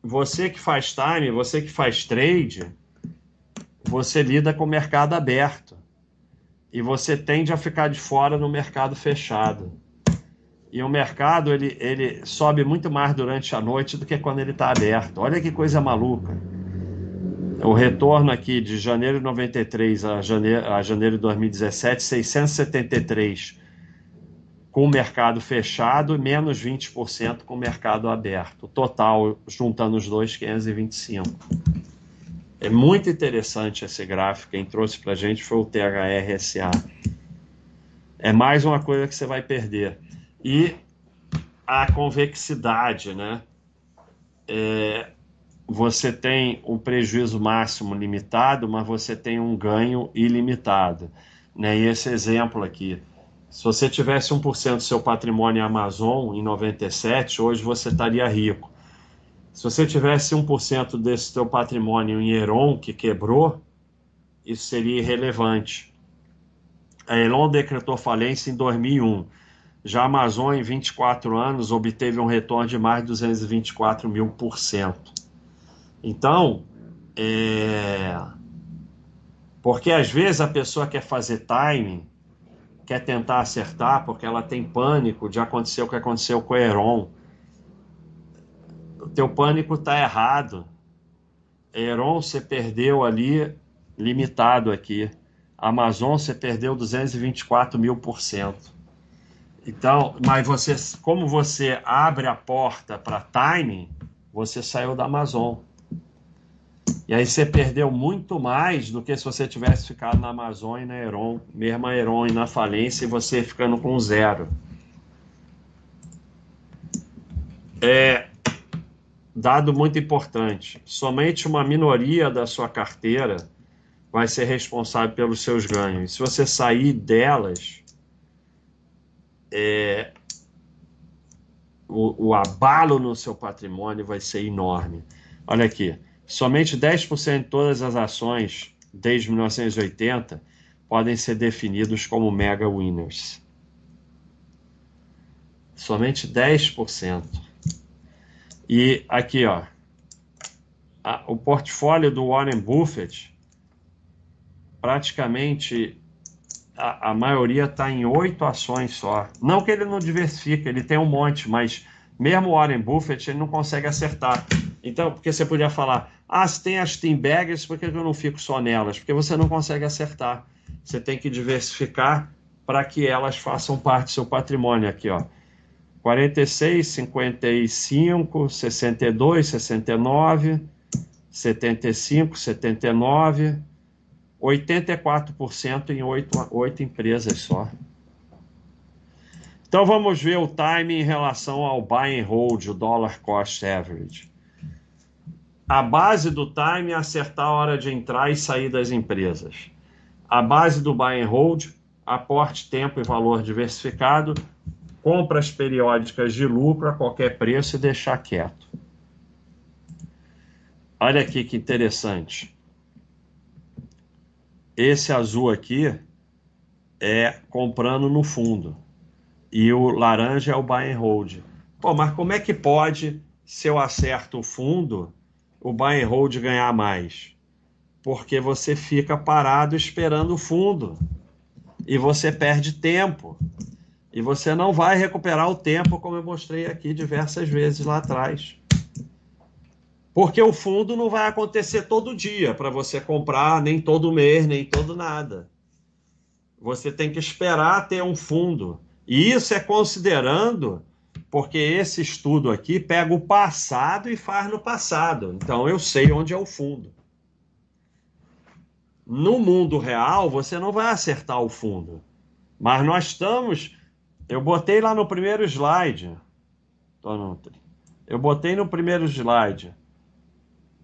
você que faz time, você que faz trade, você lida com o mercado aberto. E você tende a ficar de fora no mercado fechado. E o mercado ele, ele sobe muito mais durante a noite do que quando ele está aberto. Olha que coisa maluca. O retorno aqui de janeiro de 93 a janeiro, a janeiro de 2017, 673 com o mercado fechado menos 20% com o mercado aberto. Total, juntando os dois, 525. É muito interessante esse gráfico. Quem trouxe para a gente foi o THRSA. É mais uma coisa que você vai perder. E a convexidade, né? É, você tem um prejuízo máximo limitado, mas você tem um ganho ilimitado. Né? E esse exemplo aqui, se você tivesse 1% do seu patrimônio em Amazon em 97, hoje você estaria rico. Se você tivesse 1% desse seu patrimônio em Heron, que quebrou, isso seria irrelevante. A Elon decretou falência em 2001. Já a Amazon, em 24 anos, obteve um retorno de mais de 224 mil por cento. Então, é... porque às vezes a pessoa quer fazer timing, quer tentar acertar, porque ela tem pânico de acontecer o que aconteceu com o Heron. O teu pânico está errado. Heron você perdeu ali, limitado aqui. Amazon você perdeu 224 mil por cento. Então, mas você, como você abre a porta para timing, você saiu da Amazon. E aí você perdeu muito mais do que se você tivesse ficado na Amazon e na Heron, mesmo a Heron na falência, e você ficando com zero. É, dado muito importante: somente uma minoria da sua carteira vai ser responsável pelos seus ganhos. Se você sair delas, é, o, o abalo no seu patrimônio vai ser enorme. Olha aqui. Somente 10% de todas as ações desde 1980 podem ser definidos como mega winners. Somente 10%. E aqui, ó, a, o portfólio do Warren Buffett, praticamente a, a maioria está em oito ações só. Não que ele não diversifique, ele tem um monte, mas mesmo o Warren Buffett ele não consegue acertar. Então, porque você podia falar, ah, se tem as team baggers, por que eu não fico só nelas? Porque você não consegue acertar. Você tem que diversificar para que elas façam parte do seu patrimônio aqui, ó. 46, 55, 62, 69, 75, 79, 84% em oito, empresas só. Então vamos ver o time em relação ao buy and hold, o dollar cost average a base do time é acertar a hora de entrar e sair das empresas. A base do buy and hold, aporte, tempo e valor diversificado, compras periódicas de lucro a qualquer preço e deixar quieto. Olha aqui que interessante. Esse azul aqui é comprando no fundo e o laranja é o buy and hold. Pô, mas como é que pode, se eu acerto o fundo, o buy and hold ganhar mais? Porque você fica parado esperando o fundo e você perde tempo. E você não vai recuperar o tempo, como eu mostrei aqui diversas vezes lá atrás. Porque o fundo não vai acontecer todo dia para você comprar, nem todo mês, nem todo nada. Você tem que esperar ter um fundo. E isso é considerando porque esse estudo aqui pega o passado e faz no passado. Então eu sei onde é o fundo. No mundo real, você não vai acertar o fundo. Mas nós estamos. Eu botei lá no primeiro slide. Eu botei no primeiro slide.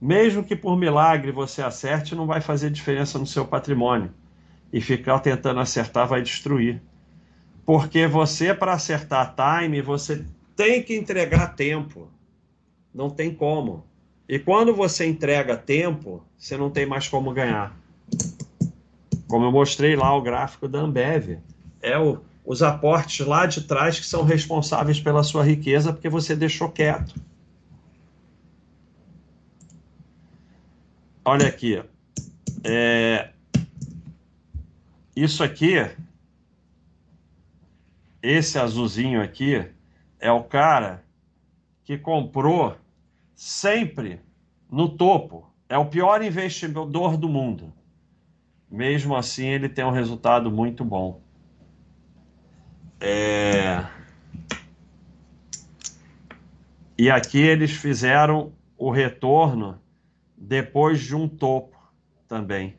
Mesmo que por milagre você acerte, não vai fazer diferença no seu patrimônio. E ficar tentando acertar vai destruir. Porque você, para acertar time, você tem que entregar tempo. Não tem como. E quando você entrega tempo, você não tem mais como ganhar. Como eu mostrei lá o gráfico da Ambev. É o, os aportes lá de trás que são responsáveis pela sua riqueza porque você deixou quieto. Olha aqui. É... Isso aqui, esse azulzinho aqui, é o cara que comprou sempre no topo. É o pior investidor do mundo. Mesmo assim, ele tem um resultado muito bom. É... E aqui eles fizeram o retorno depois de um topo também,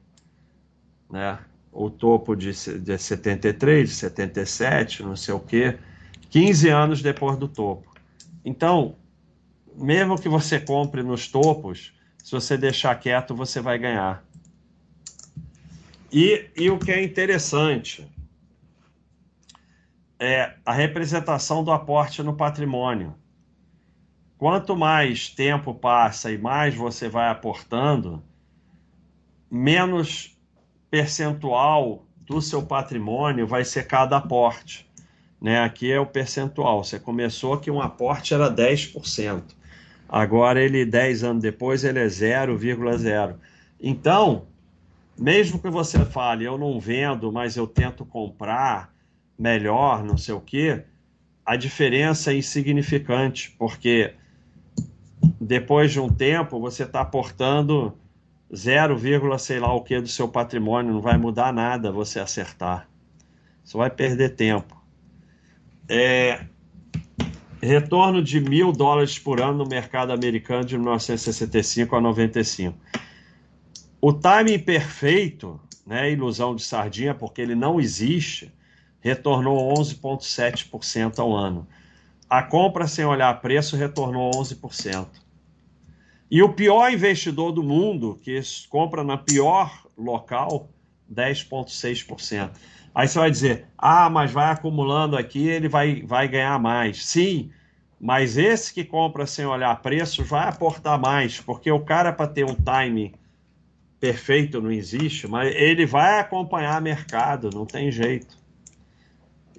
né? O topo de, de 73, de 77, não sei o quê, 15 anos depois do topo. Então, mesmo que você compre nos topos, se você deixar quieto, você vai ganhar. E, e o que é interessante é a representação do aporte no patrimônio. Quanto mais tempo passa e mais você vai aportando, menos percentual do seu patrimônio vai ser cada aporte. Né? Aqui é o percentual. Você começou que um aporte era 10%. Agora ele, 10 anos depois, ele é 0,0. Então, mesmo que você fale, eu não vendo, mas eu tento comprar melhor, não sei o quê, a diferença é insignificante, porque depois de um tempo você está aportando 0, sei lá o que do seu patrimônio, não vai mudar nada você acertar. Só vai perder tempo. É, retorno de mil dólares por ano no mercado americano de 1965 a 95. O timing perfeito, né, ilusão de sardinha, porque ele não existe, retornou 11,7% ao ano. A compra sem olhar preço retornou 11%. E o pior investidor do mundo, que compra na pior local, 10,6%. Aí você vai dizer, ah, mas vai acumulando aqui, ele vai, vai ganhar mais. Sim, mas esse que compra sem olhar preço vai aportar mais, porque o cara, para ter um time perfeito não existe, mas ele vai acompanhar mercado, não tem jeito.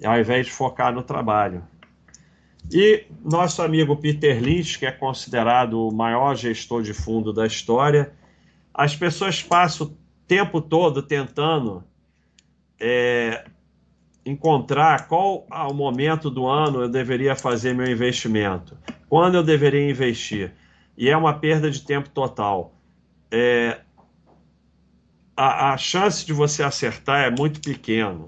Ao invés de focar no trabalho. E nosso amigo Peter Lynch, que é considerado o maior gestor de fundo da história, as pessoas passam o tempo todo tentando é, encontrar qual o momento do ano eu deveria fazer meu investimento, quando eu deveria investir. E é uma perda de tempo total. É, a, a, chance de você acertar é muito pequena.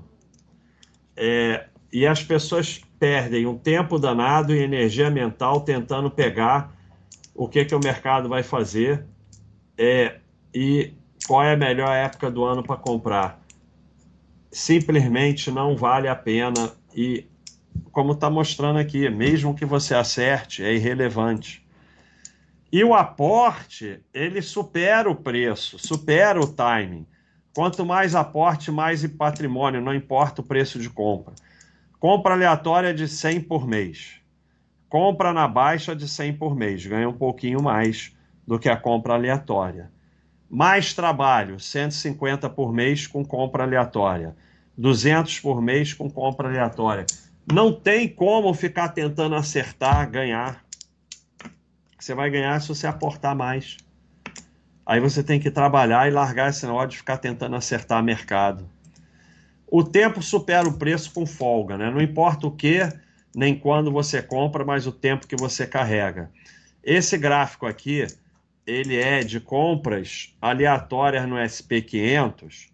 É, e as pessoas perdem um tempo danado e energia mental tentando pegar o que, que o mercado vai fazer é, e qual é a melhor época do ano para comprar. Simplesmente não vale a pena e, como está mostrando aqui, mesmo que você acerte, é irrelevante. E o aporte, ele supera o preço, supera o timing. Quanto mais aporte, mais patrimônio, não importa o preço de compra. Compra aleatória de 100 por mês. Compra na baixa de 100 por mês. Ganha um pouquinho mais do que a compra aleatória. Mais trabalho, 150 por mês com compra aleatória. 200 por mês com compra aleatória. Não tem como ficar tentando acertar, ganhar. Você vai ganhar se você aportar mais. Aí você tem que trabalhar e largar esse negócio de ficar tentando acertar mercado. O tempo supera o preço com folga, né? Não importa o que, nem quando você compra, mas o tempo que você carrega. Esse gráfico aqui, ele é de compras aleatórias no SP500,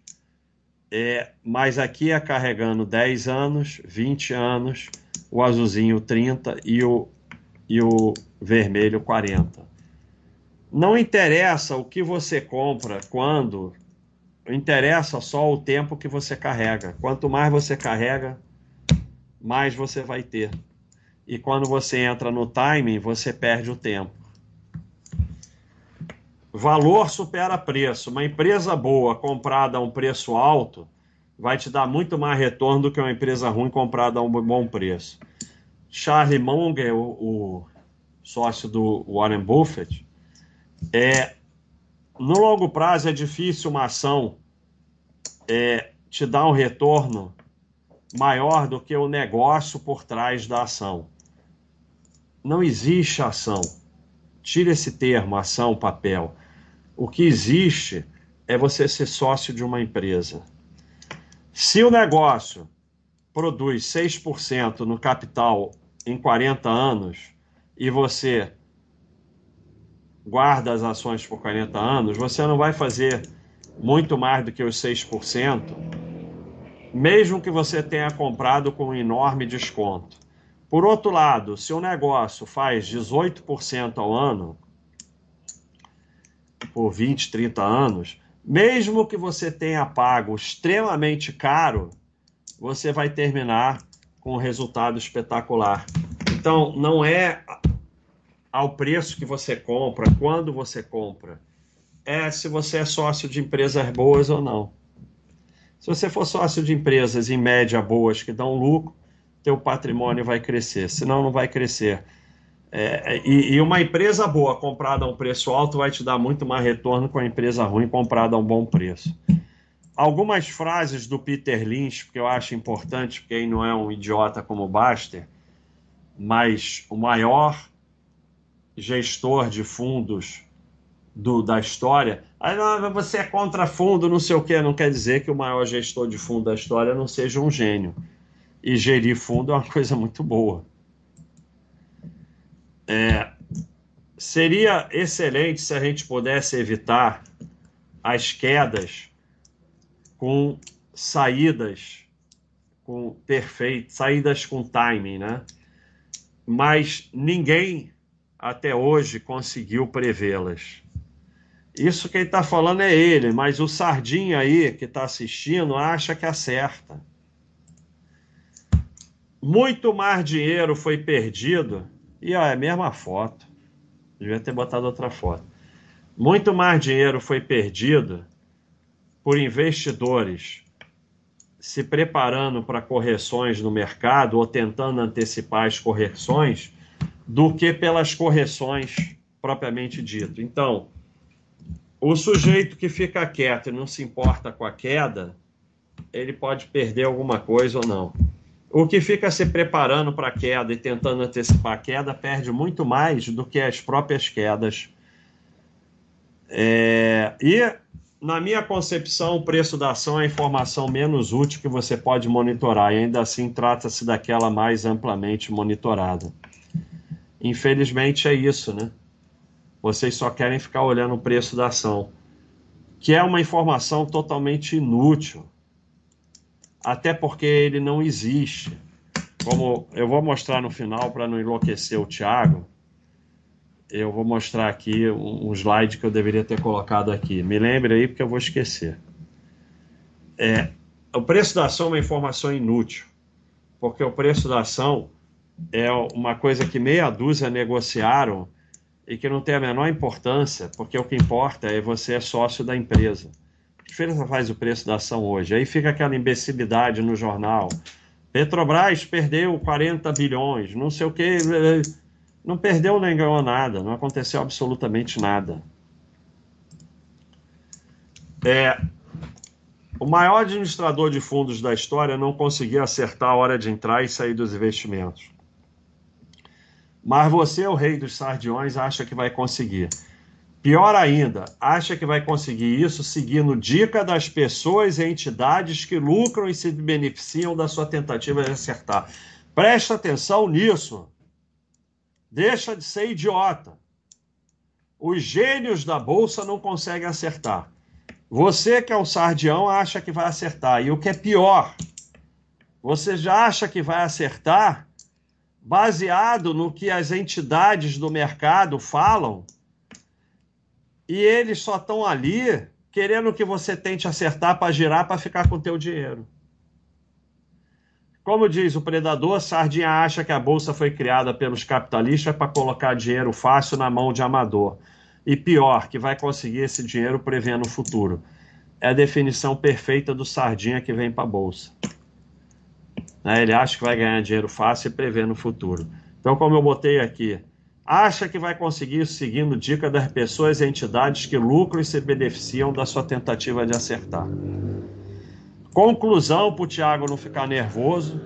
é, mas aqui é carregando 10 anos, 20 anos, o azulzinho 30 e o, e o vermelho 40. Não interessa o que você compra, quando, interessa só o tempo que você carrega. Quanto mais você carrega, mais você vai ter. E quando você entra no timing, você perde o tempo. Valor supera preço. Uma empresa boa comprada a um preço alto vai te dar muito mais retorno do que uma empresa ruim comprada a um bom preço. Charlie Munger, o, o sócio do Warren Buffett, é, no longo prazo é difícil uma ação é, te dar um retorno maior do que o negócio por trás da ação. Não existe ação. Tira esse termo, ação, papel. O que existe é você ser sócio de uma empresa. Se o negócio produz 6% no capital em 40 anos e você guarda as ações por 40 anos, você não vai fazer muito mais do que os 6%, mesmo que você tenha comprado com um enorme desconto. Por outro lado, se o negócio faz 18% ao ano, por 20, 30 anos, mesmo que você tenha pago extremamente caro, você vai terminar com um resultado espetacular. Então, não é ao preço que você compra, quando você compra, é se você é sócio de empresas boas ou não. Se você for sócio de empresas em média boas que dão lucro, teu patrimônio vai crescer, senão não vai crescer. É, e, e, uma empresa boa comprada a um preço alto vai te dar muito mais retorno que uma empresa ruim comprada a um bom preço. Algumas frases do Peter Lynch, que eu acho importante, porque ele não é um idiota como o Baster, mas o maior gestor de fundos do, da história. Aí não, você é contra fundo, não sei o que, não quer dizer que o maior gestor de fundo da história não seja um gênio. E gerir fundo é uma coisa muito boa. É, seria excelente se a gente pudesse evitar as quedas com saídas com perfeito, saídas com timing, né? Mas ninguém até hoje conseguiu prevê-las. Isso quem está falando é ele, mas o Sardinha aí que está assistindo acha que acerta. Muito mais dinheiro foi perdido. E ó, é a mesma foto. Devia ter botado outra foto. Muito mais dinheiro foi perdido por investidores se preparando para correções no mercado ou tentando antecipar as correções do que pelas correções propriamente dito. Então, o sujeito que fica quieto e não se importa com a queda, ele pode perder alguma coisa ou não. O que fica se preparando para a queda e tentando antecipar a queda perde muito mais do que as próprias quedas. É... E, na minha concepção, o preço da ação é a informação menos útil que você pode monitorar, e ainda assim trata-se daquela mais amplamente monitorada. Infelizmente é isso, né? Vocês só querem ficar olhando o preço da ação, que é uma informação totalmente inútil, até porque ele não existe. Como eu vou mostrar no final para não enlouquecer o Thiago, eu vou mostrar aqui um slide que eu deveria ter colocado aqui. Me lembre aí porque eu vou esquecer. É, o preço da ação é uma informação inútil, porque o preço da ação é uma coisa que meia dúzia negociaram e que não tem a menor importância, porque o que importa é você é sócio da empresa. Que diferença faz o preço da ação hoje? Aí fica aquela imbecilidade no jornal. Petrobras perdeu 40 bilhões, não sei o que. Não perdeu nem ganhou nada, não aconteceu absolutamente nada. É, o maior administrador de fundos da história não conseguia acertar a hora de entrar e sair dos investimentos. Mas você, o rei dos sardiões, acha que vai conseguir. Pior ainda, acha que vai conseguir isso seguindo dica das pessoas e entidades que lucram e se beneficiam da sua tentativa de acertar. Presta atenção nisso. Deixa de ser idiota. Os gênios da bolsa não conseguem acertar. Você que é o sardião acha que vai acertar. E o que é pior, você já acha que vai acertar baseado no que as entidades do mercado falam, e eles só estão ali querendo que você tente acertar para girar para ficar com o teu dinheiro. Como diz o predador, Sardinha acha que a bolsa foi criada pelos capitalistas para colocar dinheiro fácil na mão de amador. E pior, que vai conseguir esse dinheiro prevendo o futuro. É a definição perfeita do Sardinha que vem para a bolsa. Né? Ele acha que vai ganhar dinheiro fácil e prevê no futuro. Então, como eu botei aqui, acha que vai conseguir seguindo dica das pessoas e entidades que lucram e se beneficiam da sua tentativa de acertar. Conclusão para o Tiago não ficar nervoso.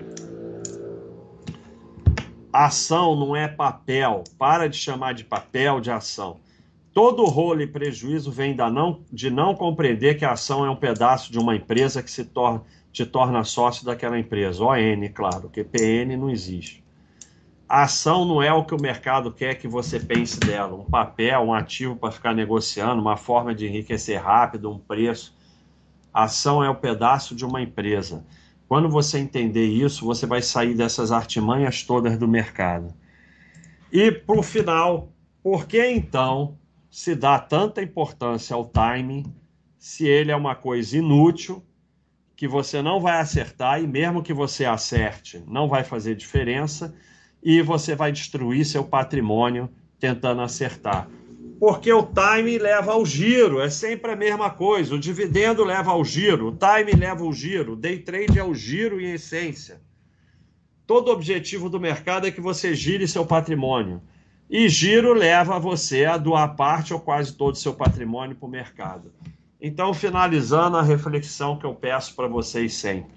Ação não é papel. Para de chamar de papel de ação. Todo rolo e prejuízo vem da não, de não compreender que a ação é um pedaço de uma empresa que se torna te torna sócio daquela empresa. ON, claro, porque PN não existe. A ação não é o que o mercado quer que você pense dela. Um papel, um ativo para ficar negociando, uma forma de enriquecer rápido, um preço. A ação é o pedaço de uma empresa. Quando você entender isso, você vai sair dessas artimanhas todas do mercado. E, para o final, por que então se dá tanta importância ao timing se ele é uma coisa inútil, que você não vai acertar e mesmo que você acerte, não vai fazer diferença e você vai destruir seu patrimônio tentando acertar. Porque o time leva ao giro, é sempre a mesma coisa. O dividendo leva ao giro, o time leva ao giro, o day trade é o giro em essência. Todo objetivo do mercado é que você gire seu patrimônio. E giro leva você a doar parte ou quase todo o seu patrimônio para o mercado. Então, finalizando a reflexão que eu peço para vocês sempre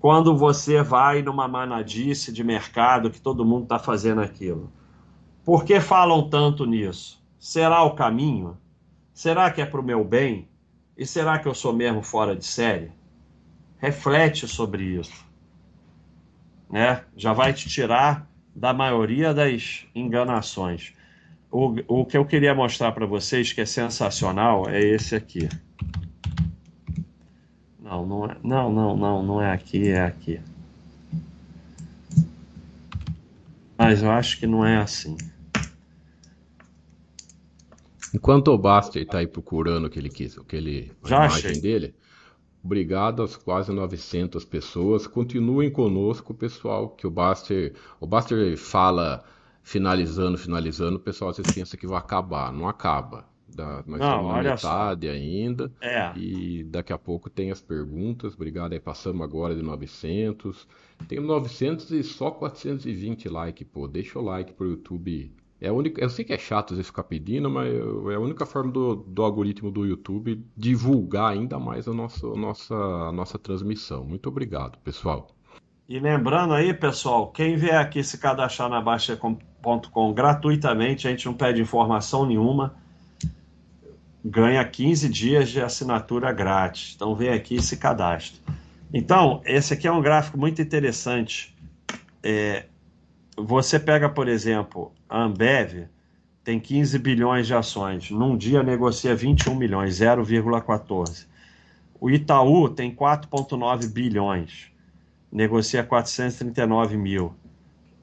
quando você vai numa manadice de mercado que todo mundo está fazendo aquilo. Por que falam tanto nisso? Será o caminho? Será que é para o meu bem? E será que eu sou mesmo fora de série? Reflete sobre isso. Né? Já vai te tirar da maioria das enganações. O, o que eu queria mostrar para vocês, que é sensacional, é esse aqui. Não, não é. Não, não, não, não é aqui, é aqui. Mas eu acho que não é assim. Enquanto o Baster está aí procurando o que ele quis, o que ele, a Já imagem achei. dele, obrigado às quase 900 pessoas. Continuem conosco, pessoal, que o Baster, o Baster fala finalizando, finalizando, o pessoal às vezes pensa que vai acabar, não acaba. Da, nós Não, estamos na metade só. ainda. É. E daqui a pouco tem as perguntas. Obrigado aí. Passamos agora de 900. Tem 900 e só 420 likes, pô. Deixa o like pro YouTube. É a única, eu sei que é chato você ficar pedindo, mas é a única forma do, do algoritmo do YouTube divulgar ainda mais a nossa, a nossa, a nossa transmissão. Muito obrigado, pessoal. E lembrando aí, pessoal, quem vier aqui se cadastrar na Baixa.com gratuitamente, a gente não pede informação nenhuma ganha 15 dias de assinatura grátis. Então vem aqui e se cadastra. Então, esse aqui é um gráfico muito interessante. É, você pega, por exemplo, a Ambev tem 15 bilhões de ações. Num dia negocia 21 milhões, 0,14. O Itaú tem 4,9 bilhões, negocia 439 mil,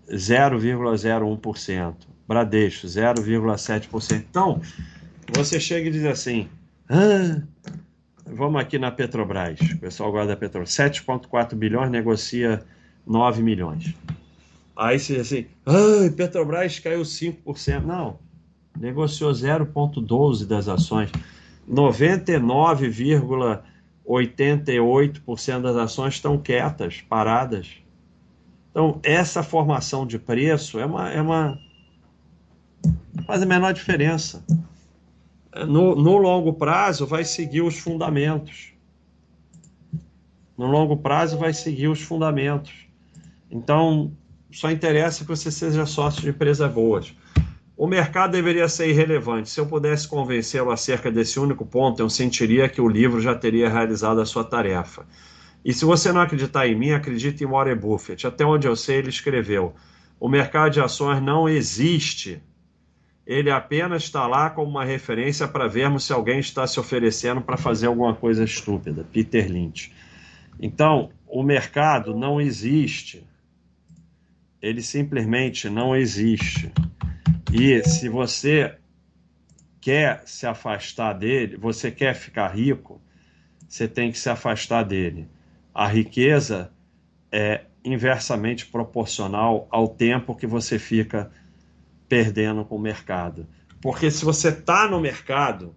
0,01%. Bradesco, 0,7%. Então, você chega e diz assim: ah, vamos aqui na Petrobras, o pessoal guarda a Petrobras, 7,4 bilhões negocia 9 milhões. Aí você diz assim: ah, Petrobras caiu 5%. Não, negociou 0,12% das ações. 99,88% das ações estão quietas, paradas. Então, essa formação de preço é uma, é uma faz a menor diferença no, no longo prazo vai seguir os fundamentos. No longo prazo vai seguir os fundamentos. Então, só interessa que você seja sócio de empresas boas. O mercado deveria ser irrelevante. Se eu pudesse convencê-lo acerca desse único ponto, eu sentiria que o livro já teria realizado a sua tarefa. E se você não acreditar em mim, acredite em Warren Buffett. Até onde eu sei, ele escreveu: o mercado de ações não existe ele apenas está lá como uma referência para vermos se alguém está se oferecendo para fazer alguma coisa estúpida. Peter Lynch. Então, o mercado não existe. Ele simplesmente não existe. E se você quer se afastar dele, você quer ficar rico, você tem que se afastar dele. A riqueza é inversamente proporcional ao tempo que você fica perdendo com o mercado. Porque se você está no mercado,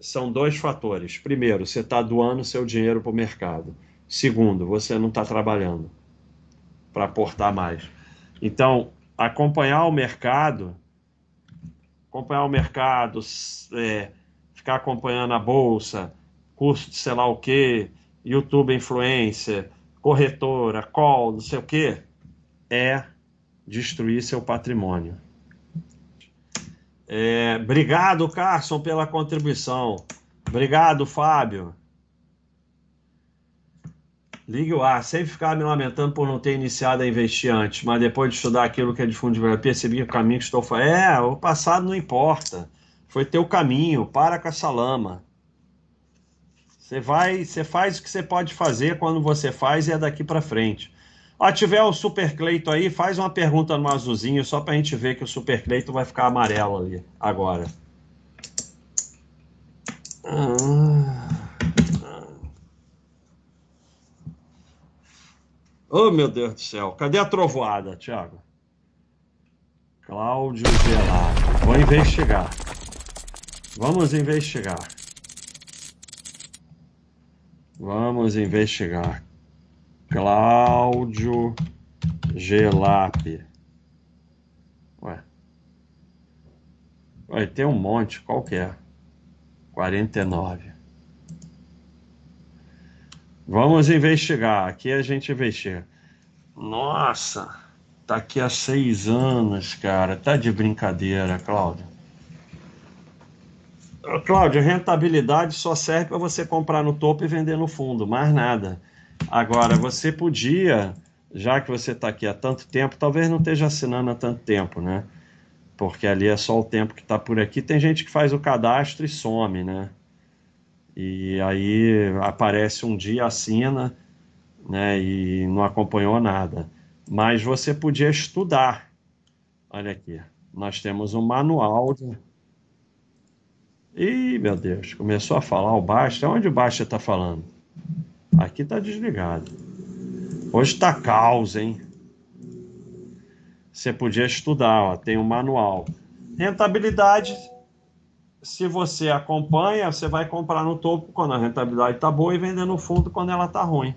são dois fatores. Primeiro, você está doando seu dinheiro para o mercado. Segundo, você não está trabalhando para aportar mais. Então, acompanhar o mercado, acompanhar o mercado, é, ficar acompanhando a bolsa, curso de sei lá o que, YouTube influência, corretora, call, não sei o que, é destruir seu patrimônio. É, obrigado, Carson, pela contribuição. Obrigado, Fábio. Ligue o ar, sempre ficava me lamentando por não ter iniciado a investir antes, mas depois de estudar aquilo que é de fundo de verdade, percebi que o caminho que estou fazendo. É, o passado não importa. Foi teu caminho, para com essa lama. Você vai, você faz o que você pode fazer quando você faz e é daqui para frente. Ó, tiver o Super Cleito aí, faz uma pergunta no azulzinho só para a gente ver que o Super Cleito vai ficar amarelo ali agora. Ah. Oh, meu Deus do céu. Cadê a trovoada, Thiago? Cláudio Gelato. Vou investigar. Vamos investigar. Vamos investigar. Cláudio Gelap. Ué. Vai ter um monte. Qual que é? 49. Vamos investigar. Aqui a gente investiga. Nossa, tá aqui há seis anos, cara. Tá de brincadeira, Cláudio. Cláudio, rentabilidade só serve para você comprar no topo e vender no fundo, mais nada. Agora, você podia, já que você está aqui há tanto tempo, talvez não esteja assinando há tanto tempo, né? Porque ali é só o tempo que está por aqui. Tem gente que faz o cadastro e some, né? E aí aparece um dia, assina, né, e não acompanhou nada. Mas você podia estudar. Olha aqui, nós temos um manual de... Ih, meu Deus, começou a falar o Basta. Onde o Basta está falando? Aqui está desligado. Hoje está caos, hein? Você podia estudar, ó, tem um manual. Rentabilidade se você acompanha, você vai comprar no topo quando a rentabilidade está boa e vender no fundo quando ela está ruim.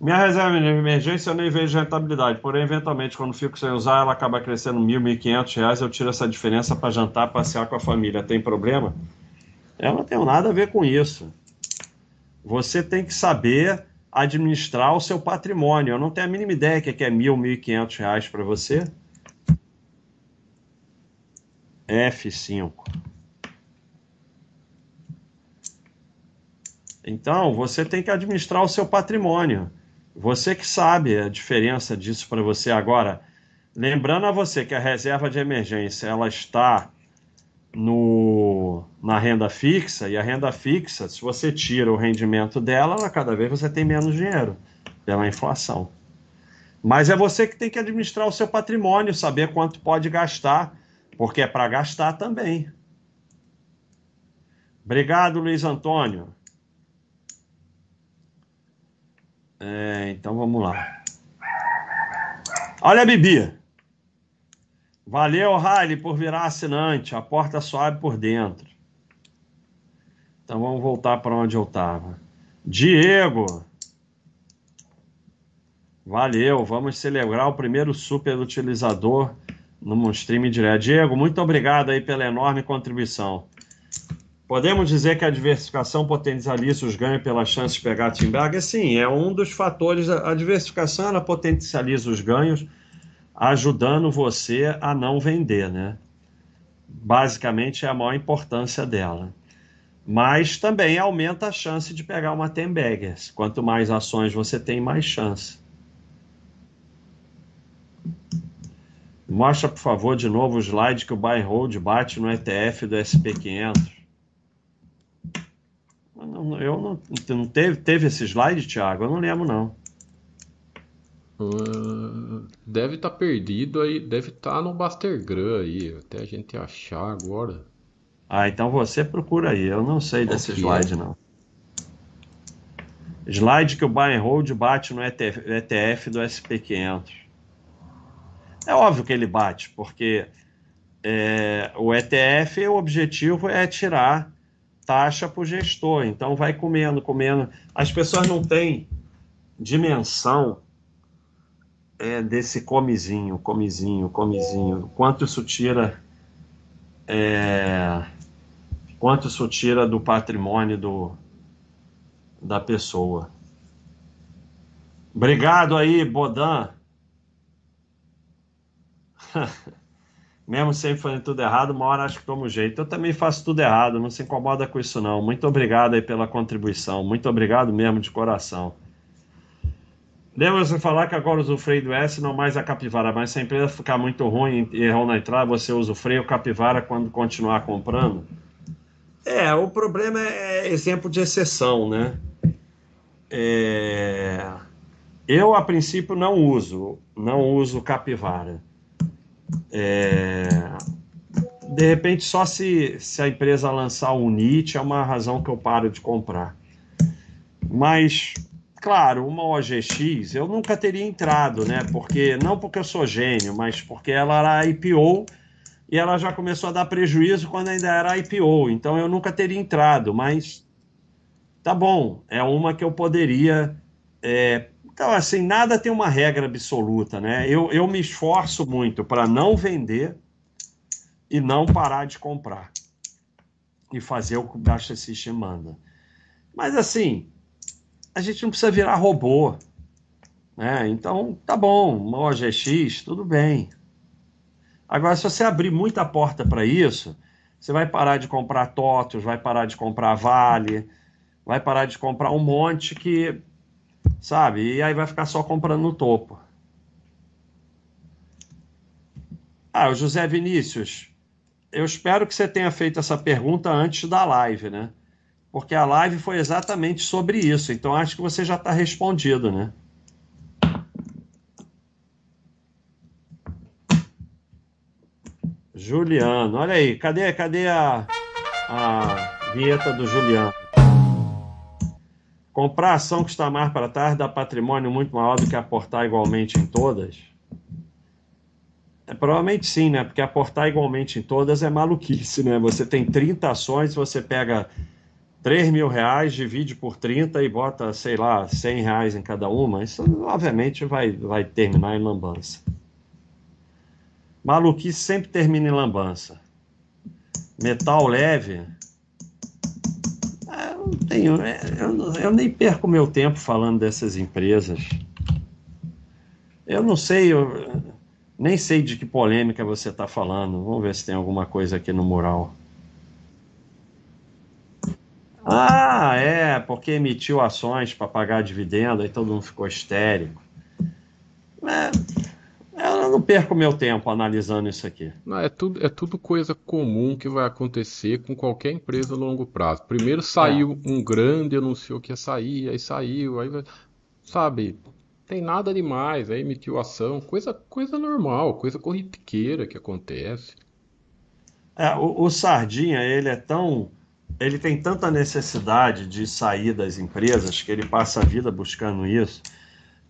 Minha reserva de emergência eu nem vejo rentabilidade, porém, eventualmente, quando fico sem usar, ela acaba crescendo R$ 1.500, eu tiro essa diferença para jantar, passear com a família. Tem problema? Eu não tenho nada a ver com isso. Você tem que saber administrar o seu patrimônio. Eu não tenho a mínima ideia que é R$ 1.000, R$ 1.500 para você. F5. Então, você tem que administrar o seu patrimônio. Você que sabe a diferença disso para você agora. Lembrando a você que a reserva de emergência ela está no, na renda fixa, e a renda fixa, se você tira o rendimento dela, cada vez você tem menos dinheiro pela inflação. Mas é você que tem que administrar o seu patrimônio, saber quanto pode gastar porque é para gastar também. Obrigado, Luiz Antônio. É, então vamos lá. Olha a Bibi. Valeu, Riley, por virar assinante. A porta só abre por dentro. Então vamos voltar para onde eu estava. Diego. Valeu, vamos celebrar o primeiro super utilizador no stream direto. Diego, muito obrigado aí pela enorme contribuição. Podemos dizer que a diversificação potencializa os ganhos pela chance de pegar a Timberg? Sim, é um dos fatores. A diversificação ela potencializa os ganhos, ajudando você a não vender, né? Basicamente é a maior importância dela. Mas também aumenta a chance de pegar uma Temberger. Quanto mais ações você tem, mais chance. Mostra, por favor, de novo o slide que o buy hold bate no ETF do SP500. Eu não, não teve, teve esse slide, Thiago? Eu não lembro, não. Uh, deve estar tá perdido aí, deve estar tá no Bastergram aí, até a gente achar agora. Ah, então você procura aí, eu não sei desse slide, é? não. Slide que o buy and hold bate no ETF, ETF do SP500. É óbvio que ele bate, porque é, o ETF, o objetivo é tirar taxa para o gestor. Então vai comendo, comendo. As pessoas não têm dimensão é, desse comizinho, comizinho, comizinho. Quanto isso tira. É, quanto isso tira do patrimônio do, da pessoa. Obrigado aí, Bodan. Mesmo sempre fazendo tudo errado, uma hora acho que tomo jeito. Eu também faço tudo errado, não se incomoda com isso não. Muito obrigado aí pela contribuição. Muito obrigado mesmo de coração. Lembra você falar que agora usa o freio do S, não mais a capivara, mas se a empresa ficar muito ruim e errar na entrada, você usa o freio capivara quando continuar comprando? É, o problema é exemplo de exceção, né? É... Eu, a princípio, não uso, não uso capivara. É... De repente, só se, se a empresa lançar o NIT é uma razão que eu paro de comprar. Mas, claro, uma OGX eu nunca teria entrado, né? Porque, não porque eu sou gênio, mas porque ela era IPO e ela já começou a dar prejuízo quando ainda era IPO. Então eu nunca teria entrado, mas tá bom, é uma que eu poderia. É... Então, assim, nada tem uma regra absoluta, né? Eu, eu me esforço muito para não vender e não parar de comprar e fazer o que o Baixa System manda. Mas, assim, a gente não precisa virar robô. Né? Então, tá bom, uma OGX, tudo bem. Agora, se você abrir muita porta para isso, você vai parar de comprar TOTOS, vai parar de comprar Vale, vai parar de comprar um monte que, sabe? E aí vai ficar só comprando no topo. Ah, o José Vinícius, eu espero que você tenha feito essa pergunta antes da live, né? Porque a live foi exatamente sobre isso. Então acho que você já está respondido, né? Juliano, olha aí, cadê, cadê a, a vinheta do Juliano? Comprar ação que está mais para trás dá patrimônio muito maior do que aportar igualmente em todas? É, provavelmente sim, né? Porque aportar igualmente em todas é maluquice, né? Você tem 30 ações, você pega 3 mil reais, divide por 30 e bota, sei lá, 100 reais em cada uma. Isso, obviamente, vai, vai terminar em lambança. Maluquice sempre termina em lambança. Metal leve tenho. É, eu, eu nem perco meu tempo falando dessas empresas. Eu não sei, eu nem sei de que polêmica você está falando. Vamos ver se tem alguma coisa aqui no mural. Ah, é, porque emitiu ações para pagar dividendo, aí todo mundo ficou histérico. É, eu não perco meu tempo analisando isso aqui. Não, é, tudo, é tudo coisa comum que vai acontecer com qualquer empresa a longo prazo. Primeiro saiu é. um grande, anunciou que ia sair, aí saiu, aí sabe, tem nada demais, aí emitiu ação, coisa, coisa normal, coisa corriqueira que acontece. É, o, o Sardinha, ele é tão. Ele tem tanta necessidade de sair das empresas que ele passa a vida buscando isso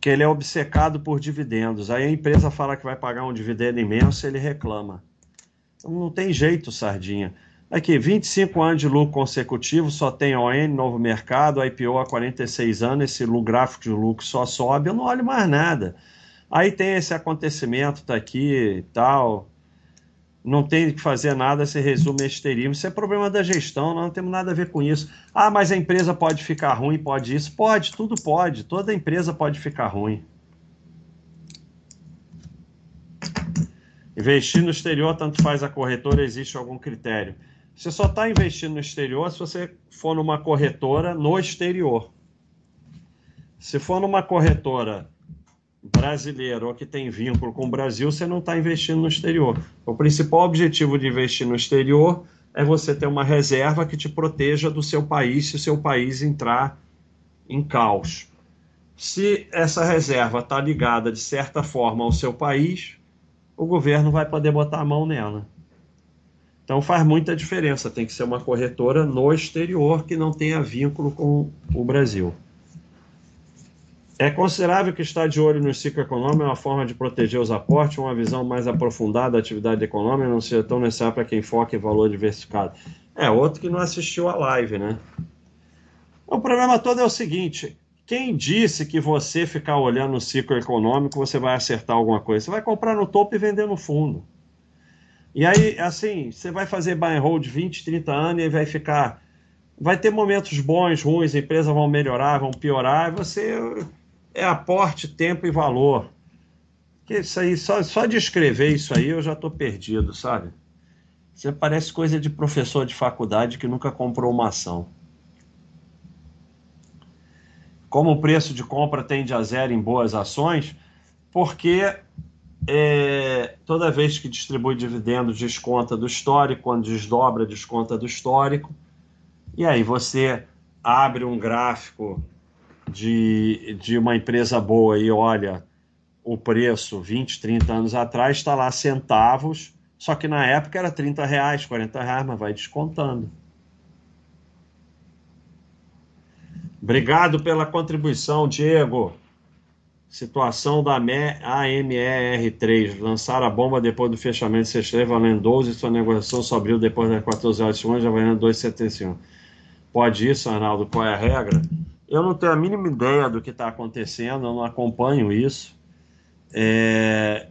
que ele é obcecado por dividendos. Aí a empresa fala que vai pagar um dividendo imenso, ele reclama. Então, não tem jeito, Sardinha. Aqui, 25 anos de lucro consecutivo, só tem ON, novo mercado, IPO há 46 anos, esse gráfico de lucro só sobe, eu não olho mais nada. Aí tem esse acontecimento, tá aqui e tal não tem que fazer nada, se resume a esterismo. Isso é problema da gestão, não temos nada a ver com isso. Ah, mas a empresa pode ficar ruim, pode isso? Pode, tudo pode. Toda empresa pode ficar ruim. Investir no exterior, tanto faz a corretora, existe algum critério. Você só está investindo no exterior se você for numa corretora no exterior. Se for numa corretora brasileiro ou que tem vínculo com o Brasil, você não está investindo no exterior. O principal objetivo de investir no exterior é você ter uma reserva que te proteja do seu país se o seu país entrar em caos. Se essa reserva está ligada de certa forma ao seu país, o governo vai poder botar a mão nela. Então faz muita diferença. Tem que ser uma corretora no exterior que não tenha vínculo com o Brasil. É considerável que estar de olho no ciclo econômico é uma forma de proteger os aportes, uma visão mais aprofundada da atividade econômica, não seja tão necessária para quem foca em valor diversificado. É, outro que não assistiu a live, né? O problema todo é o seguinte: quem disse que você ficar olhando o ciclo econômico você vai acertar alguma coisa? Você vai comprar no topo e vender no fundo. E aí, assim, você vai fazer buy and hold 20, 30 anos e vai ficar. Vai ter momentos bons, ruins, empresas vão melhorar, vão piorar, e você é aporte, tempo e valor. Que isso aí, só, só de escrever isso aí eu já estou perdido, sabe? Você parece coisa de professor de faculdade que nunca comprou uma ação. como o preço de compra tende a zero em boas ações, porque é, toda vez que distribui dividendos, desconta do histórico, quando desdobra, desconta do histórico. E aí você abre um gráfico de, de uma empresa boa e olha o preço 20, 30 anos atrás, está lá centavos, só que na época era 30 reais, 40 reais, mas vai descontando. Obrigado pela contribuição, Diego. Situação da AMER3. Lançar a bomba depois do fechamento de C3, valendo 12, sua negociação só abriu depois das 14 horas de segunda, já valendo 2,75. Pode isso, Arnaldo? Qual é a regra? Eu não tenho a mínima ideia do que está acontecendo, eu não acompanho isso. É...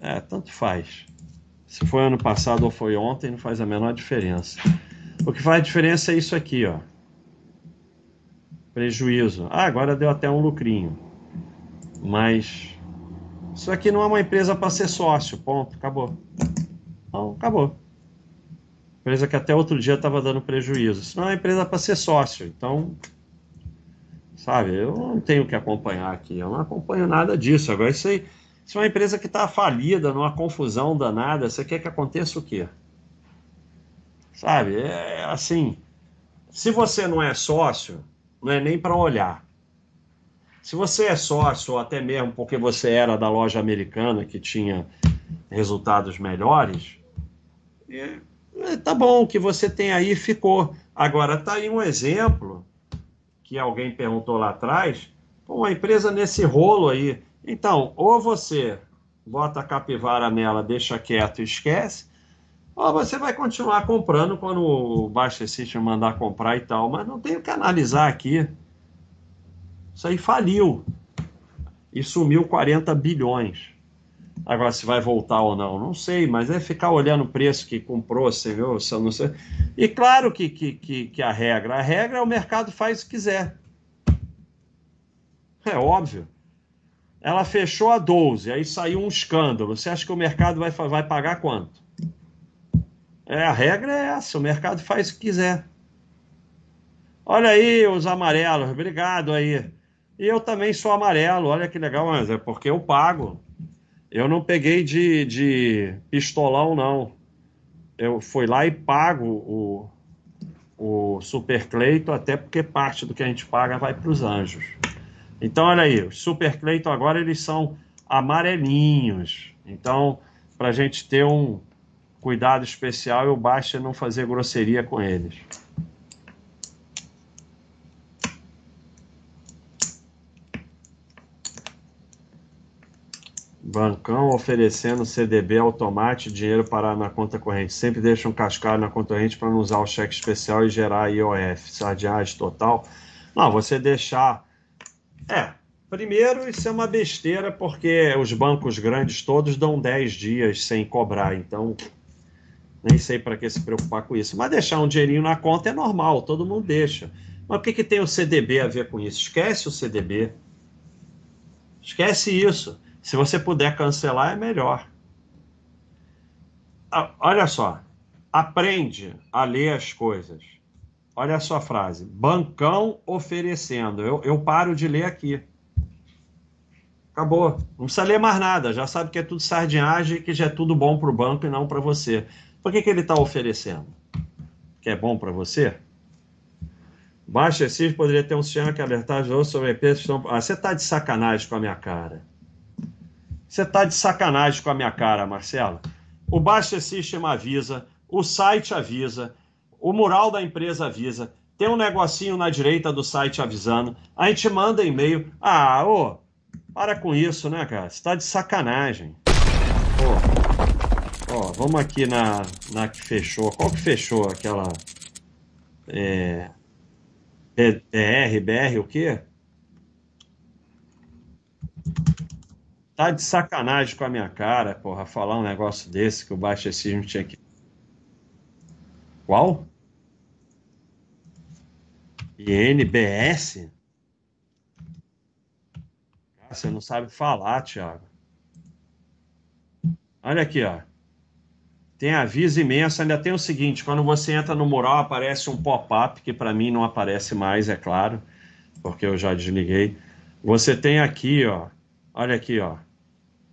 é, tanto faz. Se foi ano passado ou foi ontem, não faz a menor diferença. O que faz diferença é isso aqui, ó. Prejuízo. Ah, agora deu até um lucrinho. Mas isso aqui não é uma empresa para ser sócio. Ponto. Acabou. Não, acabou. Empresa que até outro dia estava dando prejuízo. Isso não é empresa para ser sócio. Então, sabe, eu não tenho que acompanhar aqui. Eu não acompanho nada disso. Agora, isso aí se uma empresa que está falida, numa confusão danada, você quer que aconteça o quê? Sabe? É assim. Se você não é sócio, não é nem para olhar. Se você é sócio, ou até mesmo porque você era da loja americana que tinha resultados melhores, é, é, tá bom, o que você tem aí ficou. Agora, tá aí um exemplo que alguém perguntou lá atrás, uma empresa nesse rolo aí, então, ou você bota a capivara nela, deixa quieto e esquece, ou você vai continuar comprando quando o Baixa System mandar comprar e tal, mas não tem o que analisar aqui. Isso aí faliu e sumiu 40 bilhões. Agora, se vai voltar ou não, não sei, mas é ficar olhando o preço que comprou, você viu? Se não sei. E claro que, que, que, que a regra, a regra é o mercado faz o que quiser. É óbvio ela fechou a 12, aí saiu um escândalo. Você acha que o mercado vai, vai pagar quanto? É, a regra é essa, o mercado faz o que quiser. Olha aí os amarelos, obrigado aí. E eu também sou amarelo, olha que legal, mas é porque eu pago. Eu não peguei de, de pistolão, não. Eu fui lá e pago o, o Super Cleito, até porque parte do que a gente paga vai para os anjos. Então, olha aí, os Super Cleiton agora eles são amarelinhos. Então, para a gente ter um cuidado especial, eu basta não fazer grosseria com eles. Bancão oferecendo CDB automático, dinheiro para na conta corrente. Sempre deixa um cascalho na conta corrente para não usar o cheque especial e gerar IOF. Sardiagem total. Não, você deixar é, primeiro isso é uma besteira porque os bancos grandes todos dão 10 dias sem cobrar, então nem sei para que se preocupar com isso. Mas deixar um dinheirinho na conta é normal, todo mundo deixa. Mas o que, que tem o CDB a ver com isso? Esquece o CDB. Esquece isso. Se você puder cancelar, é melhor. Olha só, aprende a ler as coisas. Olha a sua frase. Bancão oferecendo. Eu, eu paro de ler aqui. Acabou. Não precisa ler mais nada. Já sabe que é tudo sardinhagem e que já é tudo bom para o banco e não para você. Por que, que ele está oferecendo? Que é bom para você? Baixa Sys poderia ter um sistema que alertasse sobre empresas. Ah, você está de sacanagem com a minha cara. Você está de sacanagem com a minha cara, Marcelo. O Baixa System avisa, o site avisa, o mural da empresa avisa, tem um negocinho na direita do site avisando, a gente manda e-mail. Ah, ô, para com isso, né, cara? Você tá de sacanagem. Pô, ó, vamos aqui na, na que fechou. Qual que fechou? Aquela. É. BR, BR, o quê? Tá de sacanagem com a minha cara, porra, falar um negócio desse que o Baixa não tinha que. Qual? INBS? Ah, você não sabe falar, Thiago. Olha aqui, ó. Tem aviso imenso. Ainda tem o seguinte: quando você entra no mural, aparece um pop-up, que para mim não aparece mais, é claro, porque eu já desliguei. Você tem aqui, ó. Olha aqui, ó.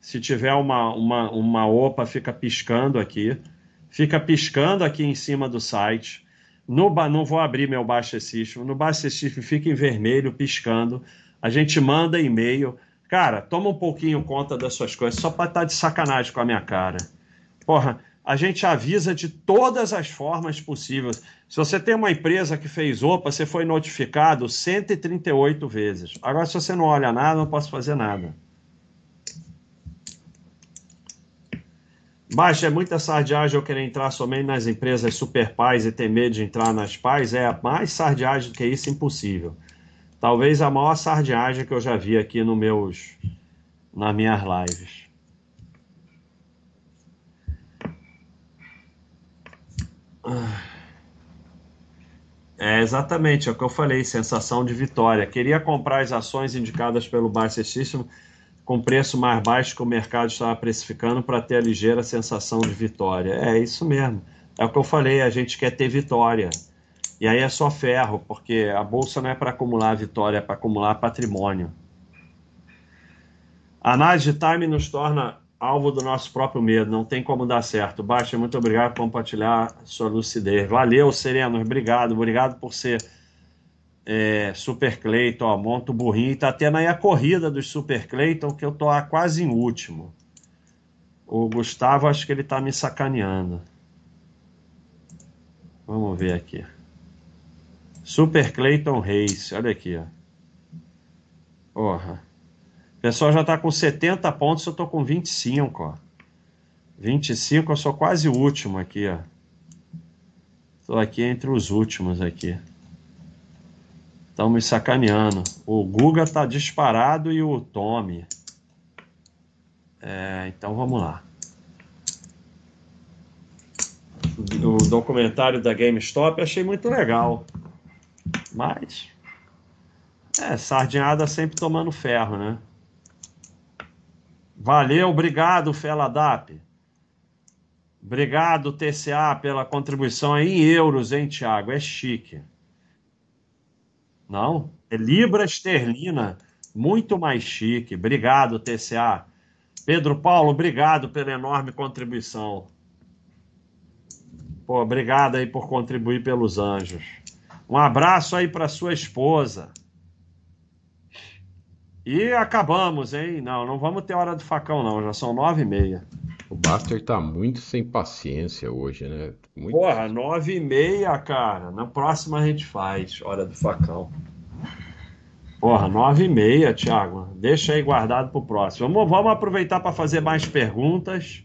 Se tiver uma, uma, uma OPA, fica piscando aqui. Fica piscando aqui em cima do site. No, não vou abrir meu Baixa System. No Baixa System fica em vermelho, piscando. A gente manda e-mail. Cara, toma um pouquinho conta das suas coisas, só para estar tá de sacanagem com a minha cara. Porra, a gente avisa de todas as formas possíveis. Se você tem uma empresa que fez OPA, você foi notificado 138 vezes. Agora, se você não olha nada, não posso fazer nada. Baixa, é muita sardiagem eu querer entrar somente nas empresas super pais e ter medo de entrar nas pais. É mais sardiagem do que isso, impossível. Talvez a maior sardiagem que eu já vi aqui no meus, nas minhas lives. É exatamente é o que eu falei, sensação de vitória. Queria comprar as ações indicadas pelo Barça System com preço mais baixo que o mercado estava precificando para ter a ligeira sensação de vitória. É isso mesmo. É o que eu falei, a gente quer ter vitória. E aí é só ferro, porque a bolsa não é para acumular vitória, é para acumular patrimônio. A análise de time nos torna alvo do nosso próprio medo, não tem como dar certo. Baixa, muito obrigado por compartilhar sua lucidez. Valeu, Sereno, obrigado, obrigado por ser é, Super Cleiton, ó, monta o burrinho. Tá tendo aí a corrida dos Super Cleiton, que eu tô quase em último. O Gustavo, acho que ele tá me sacaneando. Vamos ver aqui. Super Clayton Race, olha aqui, ó. Porra. O pessoal já tá com 70 pontos, eu tô com 25, ó. 25, eu sou quase o último aqui, ó. Tô aqui entre os últimos aqui. Estão me sacaneando. O Guga tá disparado e o Tommy. É, então vamos lá. O documentário da GameStop achei muito legal. Mas. É, sardinhada sempre tomando ferro, né? Valeu, obrigado, Feladap. Obrigado, TCA, pela contribuição em euros, hein, Thiago? É chique. Não? É Libra esterlina. Muito mais chique. Obrigado, TCA. Pedro Paulo, obrigado pela enorme contribuição. Pô, obrigado aí por contribuir pelos anjos. Um abraço aí para sua esposa. E acabamos, hein? Não, não vamos ter hora do facão, não. Já são nove e meia. O Buster tá muito sem paciência hoje, né? Muito... Porra, nove e meia, cara. Na próxima a gente faz hora do facão. Porra, nove e meia, Thiago. Deixa aí guardado pro próximo. Vamos, vamos aproveitar para fazer mais perguntas.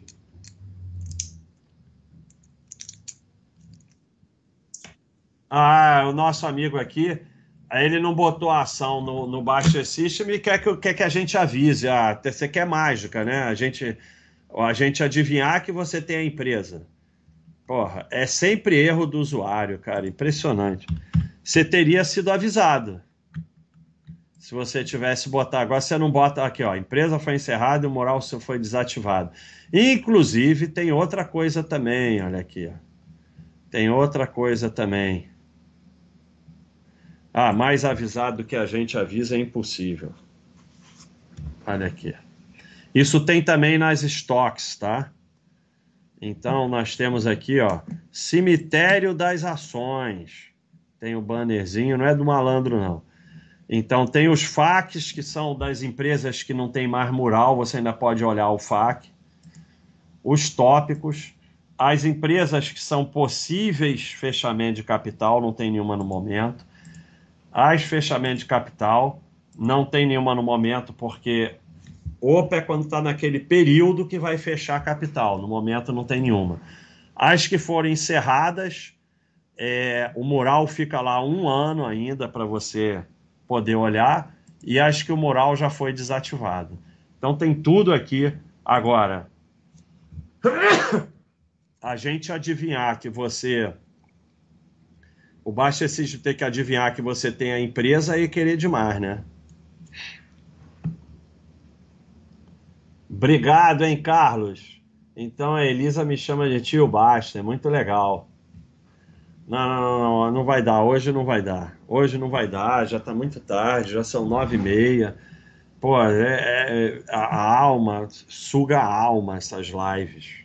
Ah, o nosso amigo aqui, ele não botou a ação no, no Baixa System e quer que, quer que a gente avise. Ah, você quer mágica, né? A gente, a gente adivinhar que você tem a empresa. Porra, é sempre erro do usuário, cara. Impressionante. Você teria sido avisado. Se você tivesse botado. Agora você não bota aqui, ó. A empresa foi encerrada e o moral foi desativado. Inclusive, tem outra coisa também, olha aqui, ó. Tem outra coisa também. Ah, mais avisado do que a gente avisa é impossível. Olha aqui. Isso tem também nas estoques, tá? Então nós temos aqui, ó, cemitério das ações. Tem o bannerzinho, não é do malandro não. Então tem os FAQs que são das empresas que não tem mais mural, você ainda pode olhar o FAQ. Os tópicos, as empresas que são possíveis fechamento de capital, não tem nenhuma no momento as fechamentos de capital, não tem nenhuma no momento, porque OPA é quando está naquele período que vai fechar capital, no momento não tem nenhuma. As que forem encerradas, é, o mural fica lá um ano ainda para você poder olhar, e as que o mural já foi desativado. Então tem tudo aqui. Agora, a gente adivinhar que você o baixo é ter que adivinhar que você tem a empresa e querer demais, né? Obrigado, hein, Carlos? Então a Elisa me chama de tio Basta, é muito legal. Não, não, não, não vai dar, hoje não vai dar. Hoje não vai dar, já está muito tarde, já são nove e meia. Pô, é, é, a, alma, suga a alma essas lives.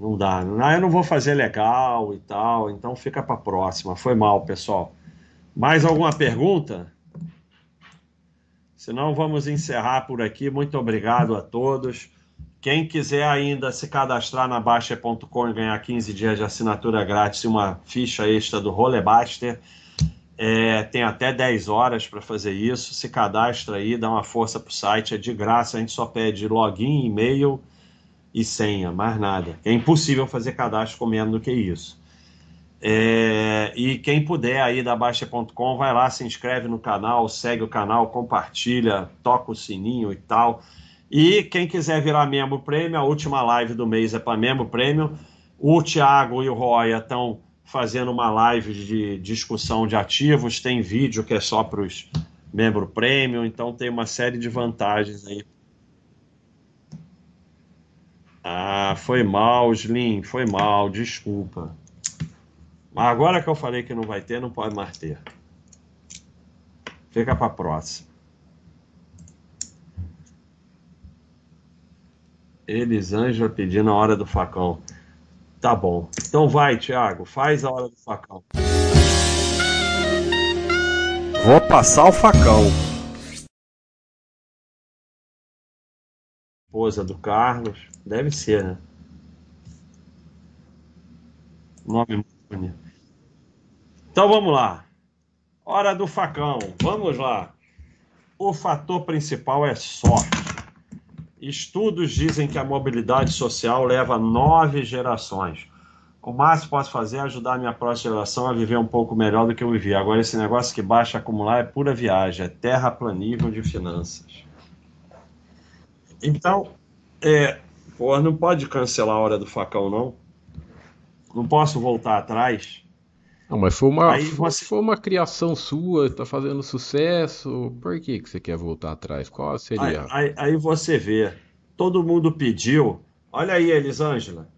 Não dá. Ah, eu não vou fazer legal e tal, então fica para próxima. Foi mal, pessoal. Mais alguma pergunta? Senão vamos encerrar por aqui. Muito obrigado a todos. Quem quiser ainda se cadastrar na Baixa.com e ganhar 15 dias de assinatura grátis e uma ficha extra do Rolebaster, é, tem até 10 horas para fazer isso. Se cadastra aí, dá uma força para o site, é de graça. A gente só pede login, e-mail e senha, mais nada. É impossível fazer cadastro com menos do que isso. É, e quem puder aí da Baixa.com, vai lá, se inscreve no canal, segue o canal, compartilha, toca o sininho e tal. E quem quiser virar membro prêmio, a última live do mês é para membro prêmio. O Thiago e o Roya estão fazendo uma live de discussão de ativos, tem vídeo que é só para os membro prêmio, então tem uma série de vantagens aí. Ah, foi mal, Slim, foi mal, desculpa. Mas agora que eu falei que não vai ter, não pode mais ter. Fica para próxima. Elisângela pedindo a hora do facão. Tá bom. Então vai, Thiago, faz a hora do facão. Vou passar o facão. Esposa do Carlos. Deve ser, né? Nome muito bonito. Então vamos lá. Hora do facão. Vamos lá. O fator principal é sorte. Estudos dizem que a mobilidade social leva nove gerações. O máximo que posso fazer é ajudar a minha próxima geração a viver um pouco melhor do que eu vivi. Agora, esse negócio que baixa acumular é pura viagem, é terraplanível de finanças. Então, é, pô, não pode cancelar a hora do facão, não. Não posso voltar atrás. Não, mas foi uma, você... foi uma criação sua, está fazendo sucesso. Por que, que você quer voltar atrás? Qual seria? Aí, aí, aí você vê, todo mundo pediu. Olha aí, Elisângela.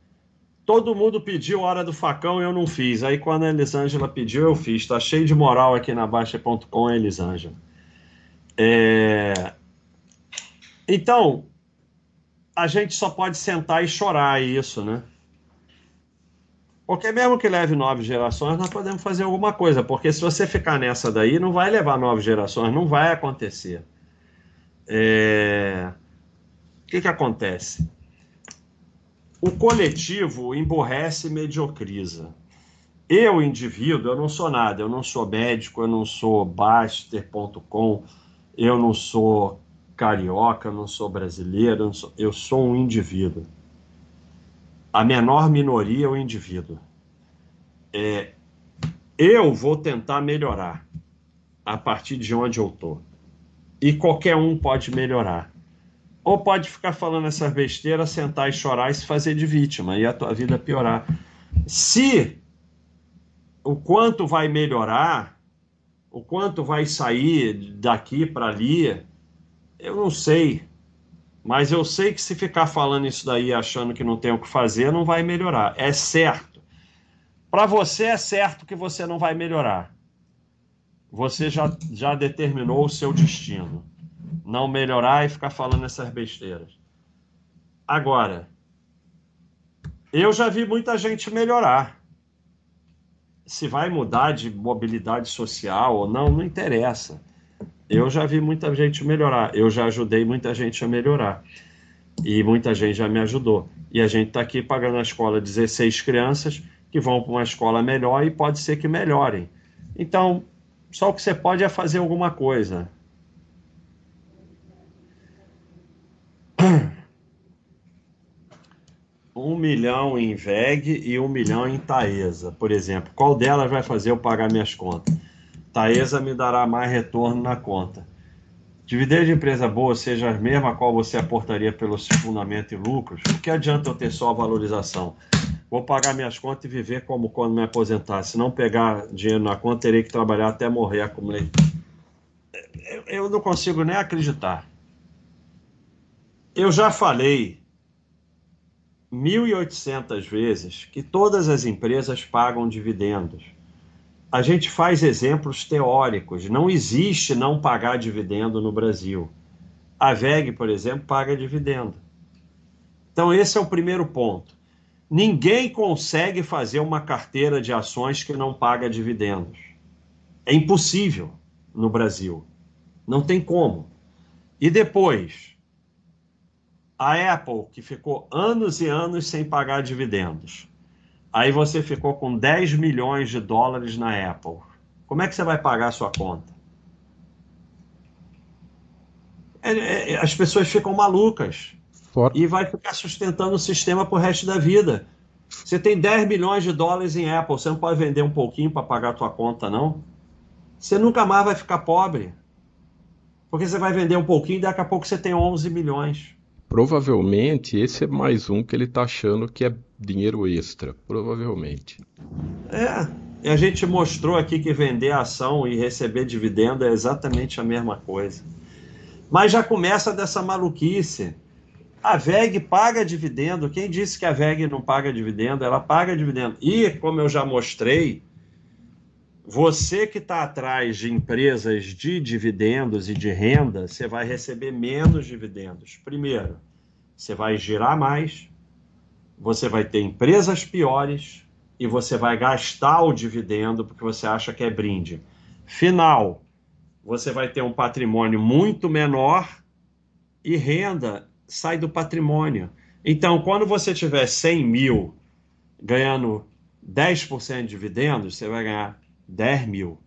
Todo mundo pediu hora do facão e eu não fiz. Aí quando a Elisângela pediu, eu fiz. Tá cheio de moral aqui na Baixa.com, Elisângela. É... Então, a gente só pode sentar e chorar isso, né? Porque mesmo que leve nove gerações, nós podemos fazer alguma coisa. Porque se você ficar nessa daí, não vai levar nove gerações, não vai acontecer. É... O que, que acontece? O coletivo emborrece e mediocriza. Eu, indivíduo, eu não sou nada. Eu não sou médico, eu não sou Baster.com, eu não sou carioca, eu não sou brasileiro, eu sou, eu sou um indivíduo a menor minoria é o indivíduo. É, eu vou tentar melhorar a partir de onde eu estou. E qualquer um pode melhorar. Ou pode ficar falando essas besteiras, sentar e chorar e se fazer de vítima e a tua vida piorar. Se o quanto vai melhorar, o quanto vai sair daqui para ali, eu não sei. Mas eu sei que se ficar falando isso daí achando que não tem o que fazer, não vai melhorar. É certo. Para você é certo que você não vai melhorar. Você já, já determinou o seu destino. Não melhorar e ficar falando essas besteiras. Agora, eu já vi muita gente melhorar. Se vai mudar de mobilidade social ou não, não interessa. Eu já vi muita gente melhorar, eu já ajudei muita gente a melhorar. E muita gente já me ajudou. E a gente está aqui pagando a escola 16 crianças que vão para uma escola melhor e pode ser que melhorem. Então, só o que você pode é fazer alguma coisa. Um milhão em VEG e um milhão em Taesa, por exemplo. Qual delas vai fazer eu pagar minhas contas? Taesa me dará mais retorno na conta. Dividendo de empresa boa seja a mesma a qual você aportaria pelo fundamento e lucros, o que adianta eu ter só a valorização? Vou pagar minhas contas e viver como quando me aposentar. Se não pegar dinheiro na conta, terei que trabalhar até morrer. Acumulei. Eu não consigo nem acreditar. Eu já falei 1.800 vezes que todas as empresas pagam dividendos. A gente faz exemplos teóricos. Não existe não pagar dividendo no Brasil. A VEG, por exemplo, paga dividendo. Então, esse é o primeiro ponto. Ninguém consegue fazer uma carteira de ações que não paga dividendos. É impossível no Brasil. Não tem como. E depois, a Apple, que ficou anos e anos sem pagar dividendos. Aí você ficou com 10 milhões de dólares na Apple. Como é que você vai pagar a sua conta? É, é, as pessoas ficam malucas. For... E vai ficar sustentando o sistema pro resto da vida. Você tem 10 milhões de dólares em Apple, você não pode vender um pouquinho para pagar a tua conta, não? Você nunca mais vai ficar pobre. Porque você vai vender um pouquinho e daqui a pouco você tem 11 milhões. Provavelmente esse é mais um que ele está achando que é dinheiro extra. Provavelmente. É. A gente mostrou aqui que vender ação e receber dividendo é exatamente a mesma coisa. Mas já começa dessa maluquice. A VEG paga dividendo. Quem disse que a VEG não paga dividendo? Ela paga dividendo. E, como eu já mostrei, você que está atrás de empresas de dividendos e de renda, você vai receber menos dividendos. Primeiro, você vai girar mais, você vai ter empresas piores e você vai gastar o dividendo porque você acha que é brinde. Final, você vai ter um patrimônio muito menor e renda sai do patrimônio. Então, quando você tiver 100 mil ganhando 10% de dividendos, você vai ganhar 10 mil.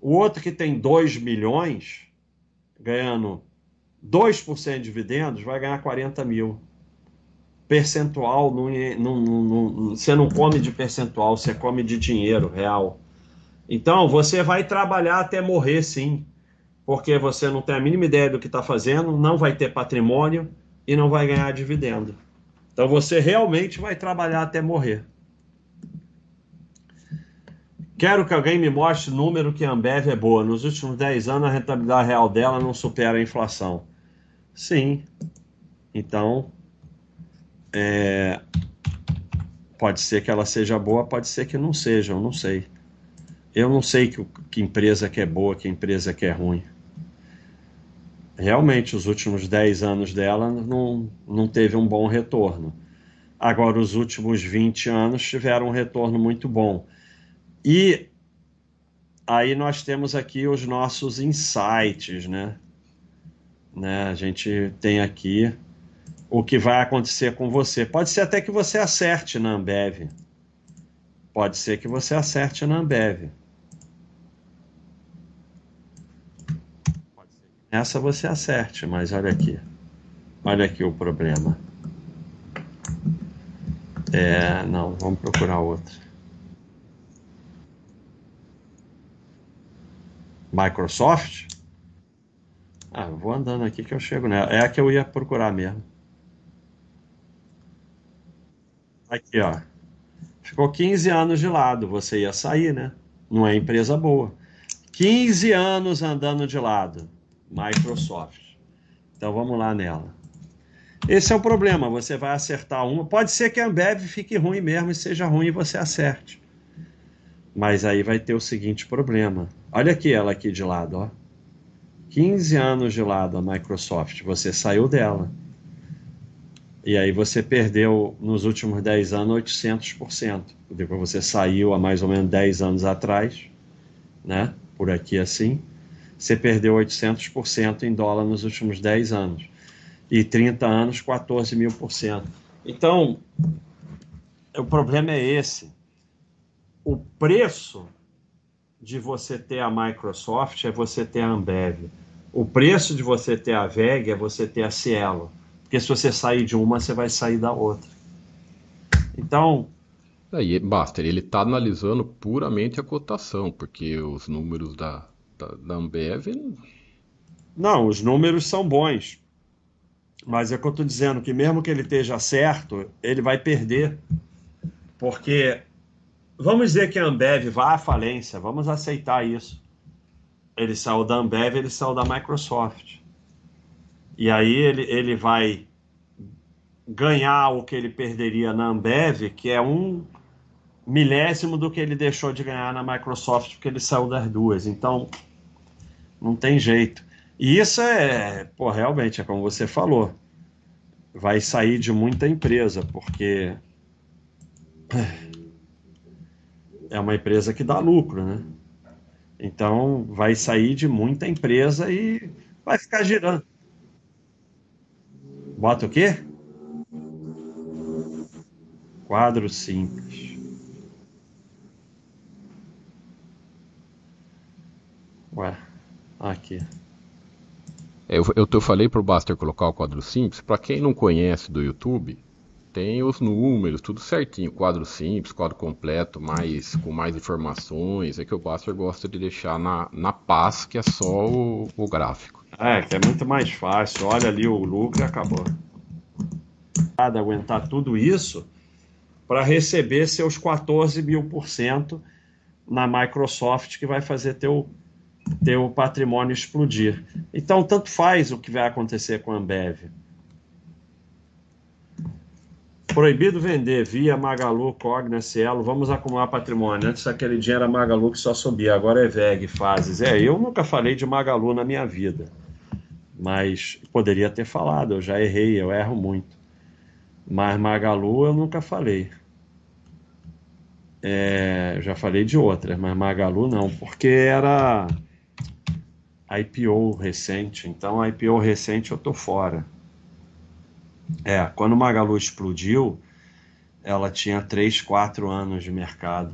O outro que tem 2 milhões, ganhando 2% de dividendos, vai ganhar 40 mil. Percentual, não, não, não, você não come de percentual, você come de dinheiro real. Então, você vai trabalhar até morrer, sim, porque você não tem a mínima ideia do que está fazendo, não vai ter patrimônio e não vai ganhar dividendo. Então, você realmente vai trabalhar até morrer. Quero que alguém me mostre número que a Ambev é boa. Nos últimos 10 anos, a rentabilidade real dela não supera a inflação. Sim. Então, é... pode ser que ela seja boa, pode ser que não seja, eu não sei. Eu não sei que, que empresa que é boa, que empresa que é ruim. Realmente, os últimos 10 anos dela não, não teve um bom retorno. Agora, os últimos 20 anos tiveram um retorno muito bom e aí nós temos aqui os nossos insights, né? né? A gente tem aqui o que vai acontecer com você. Pode ser até que você acerte na Ambev. Pode ser que você acerte na Ambev. Essa você acerte, mas olha aqui. Olha aqui o problema. É, não, vamos procurar outra. Microsoft? Ah, vou andando aqui que eu chego nela. É a que eu ia procurar mesmo. Aqui, ó. Ficou 15 anos de lado. Você ia sair, né? Não é empresa boa. 15 anos andando de lado. Microsoft. Então vamos lá nela. Esse é o problema. Você vai acertar uma. Pode ser que a Ambev fique ruim mesmo e seja ruim e você acerte. Mas aí vai ter o seguinte problema. Olha aqui ela aqui de lado, ó. 15 anos de lado a Microsoft, você saiu dela. E aí você perdeu nos últimos 10 anos 800%. Depois você saiu há mais ou menos 10 anos atrás, né? Por aqui assim. Você perdeu 800% em dólar nos últimos 10 anos. E 30 anos, 14 mil por cento. Então, o problema é esse. O preço de você ter a Microsoft é você ter a Ambev. O preço de você ter a VEG é você ter a Cielo. Porque se você sair de uma, você vai sair da outra. Então. Aí, Baster, ele está analisando puramente a cotação, porque os números da, da, da Ambev. Não, os números são bons. Mas é que eu estou dizendo que mesmo que ele esteja certo, ele vai perder. Porque Vamos dizer que a Ambev vá à falência, vamos aceitar isso. Ele saiu da Ambev, ele saiu da Microsoft. E aí ele, ele vai ganhar o que ele perderia na Ambev, que é um milésimo do que ele deixou de ganhar na Microsoft, porque ele saiu das duas. Então, não tem jeito. E isso é, pô, realmente, é como você falou, vai sair de muita empresa, porque é uma empresa que dá lucro, né? Então, vai sair de muita empresa e vai ficar girando. Bota o quê? Quadro simples. Ué, aqui. Eu, eu, eu falei pro Buster colocar o quadro simples. Para quem não conhece do YouTube, tem os números, tudo certinho. Quadro simples, quadro completo, mais com mais informações. É que o Buster gosta de deixar na, na paz, que é só o, o gráfico. É, que é muito mais fácil. Olha ali o lucro e acabou. Aguentar tudo isso para receber seus 14 mil por cento na Microsoft, que vai fazer teu, teu patrimônio explodir. Então, tanto faz o que vai acontecer com a Ambev. Proibido vender via Magalu, Cogna, Cielo. Vamos acumular patrimônio. Antes aquele dinheiro era Magalu que só subia, agora é VEG, fases. É, eu nunca falei de Magalu na minha vida mas poderia ter falado, eu já errei, eu erro muito. Mas Magalu eu nunca falei. É, já falei de outras, mas Magalu não, porque era IPO recente, então IPO recente eu tô fora. É, quando Magalu explodiu, ela tinha 3, 4 anos de mercado.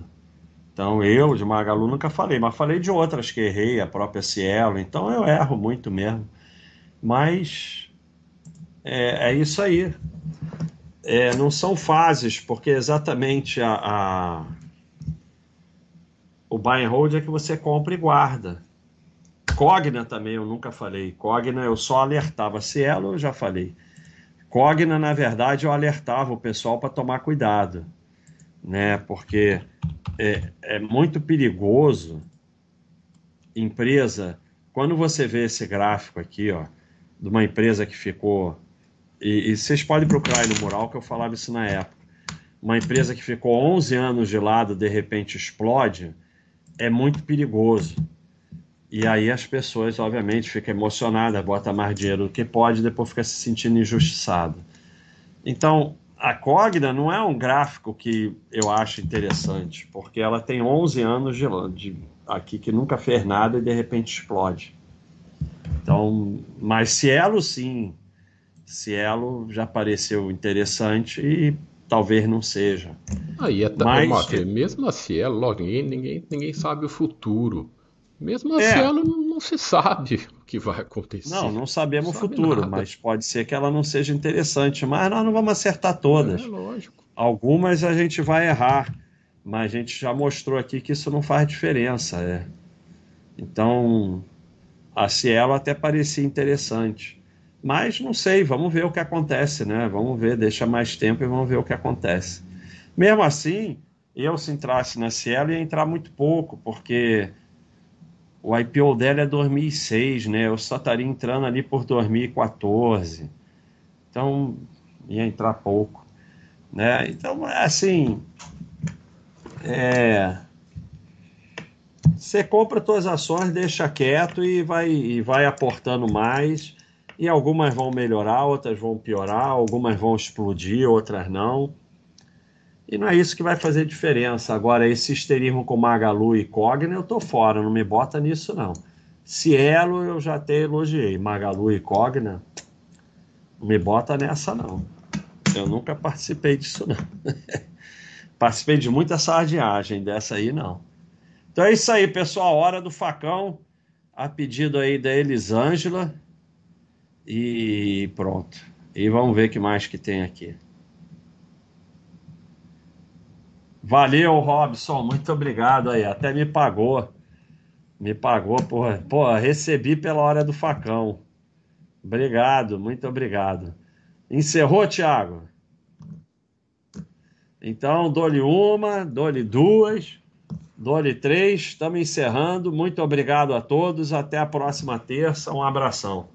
Então eu de Magalu nunca falei, mas falei de outras que errei, a própria Cielo, então eu erro muito mesmo. Mas é, é isso aí. É, não são fases, porque exatamente a, a, o buy and hold é que você compra e guarda. Cogna também eu nunca falei. Cogna eu só alertava. Cielo eu já falei. Cogna, na verdade, eu alertava o pessoal para tomar cuidado, né? Porque é, é muito perigoso empresa. Quando você vê esse gráfico aqui, ó, de uma empresa que ficou. E, e, vocês podem procurar aí no mural que eu falava isso na época. Uma empresa que ficou 11 anos de lado, de repente explode, é muito perigoso. E aí as pessoas, obviamente, ficam emocionadas, botam mais dinheiro do que pode, depois fica se sentindo injustiçado. Então, a Cogna não é um gráfico que eu acho interessante, porque ela tem 11 anos de, de aqui que nunca fez nada e de repente explode. Então, mas Cielo sim, Cielo já pareceu interessante e talvez não seja. Aí é mas, Mafia, mesmo a Cielo, logo, ninguém, ninguém, ninguém sabe o futuro. Mesmo a é. Cielo não, não se sabe o que vai acontecer. Não, não sabemos não o futuro, nada. mas pode ser que ela não seja interessante. Mas nós não vamos acertar todas. É, lógico. Algumas a gente vai errar, mas a gente já mostrou aqui que isso não faz diferença. É. Então, a Cielo até parecia interessante. Mas não sei, vamos ver o que acontece, né? Vamos ver, deixa mais tempo e vamos ver o que acontece. Mesmo assim, eu se entrasse na Cielo ia entrar muito pouco, porque o IPO dela é 2006, né? Eu só estaria entrando ali por 2014. Então, ia entrar pouco, né? Então, assim, é você compra suas ações, deixa quieto e vai, e vai aportando mais. E algumas vão melhorar, outras vão piorar, algumas vão explodir, outras não. E não é isso que vai fazer diferença. Agora, esse histerismo com Magalu e Cogna, eu tô fora, não me bota nisso não. Cielo eu já até elogiei, Magalu e Cogna, não me bota nessa não. Eu nunca participei disso não. participei de muita sardinhagem, dessa aí não. Então é isso aí, pessoal. Hora do facão. A pedido aí da Elisângela. E pronto. E vamos ver o que mais que tem aqui. Valeu, Robson. Muito obrigado aí. Até me pagou. Me pagou, porra. Pô, recebi pela hora do facão. Obrigado, muito obrigado. Encerrou, Thiago? Então, dou-lhe uma, dou-lhe duas. Dole 3, estamos encerrando. Muito obrigado a todos. Até a próxima terça. Um abração.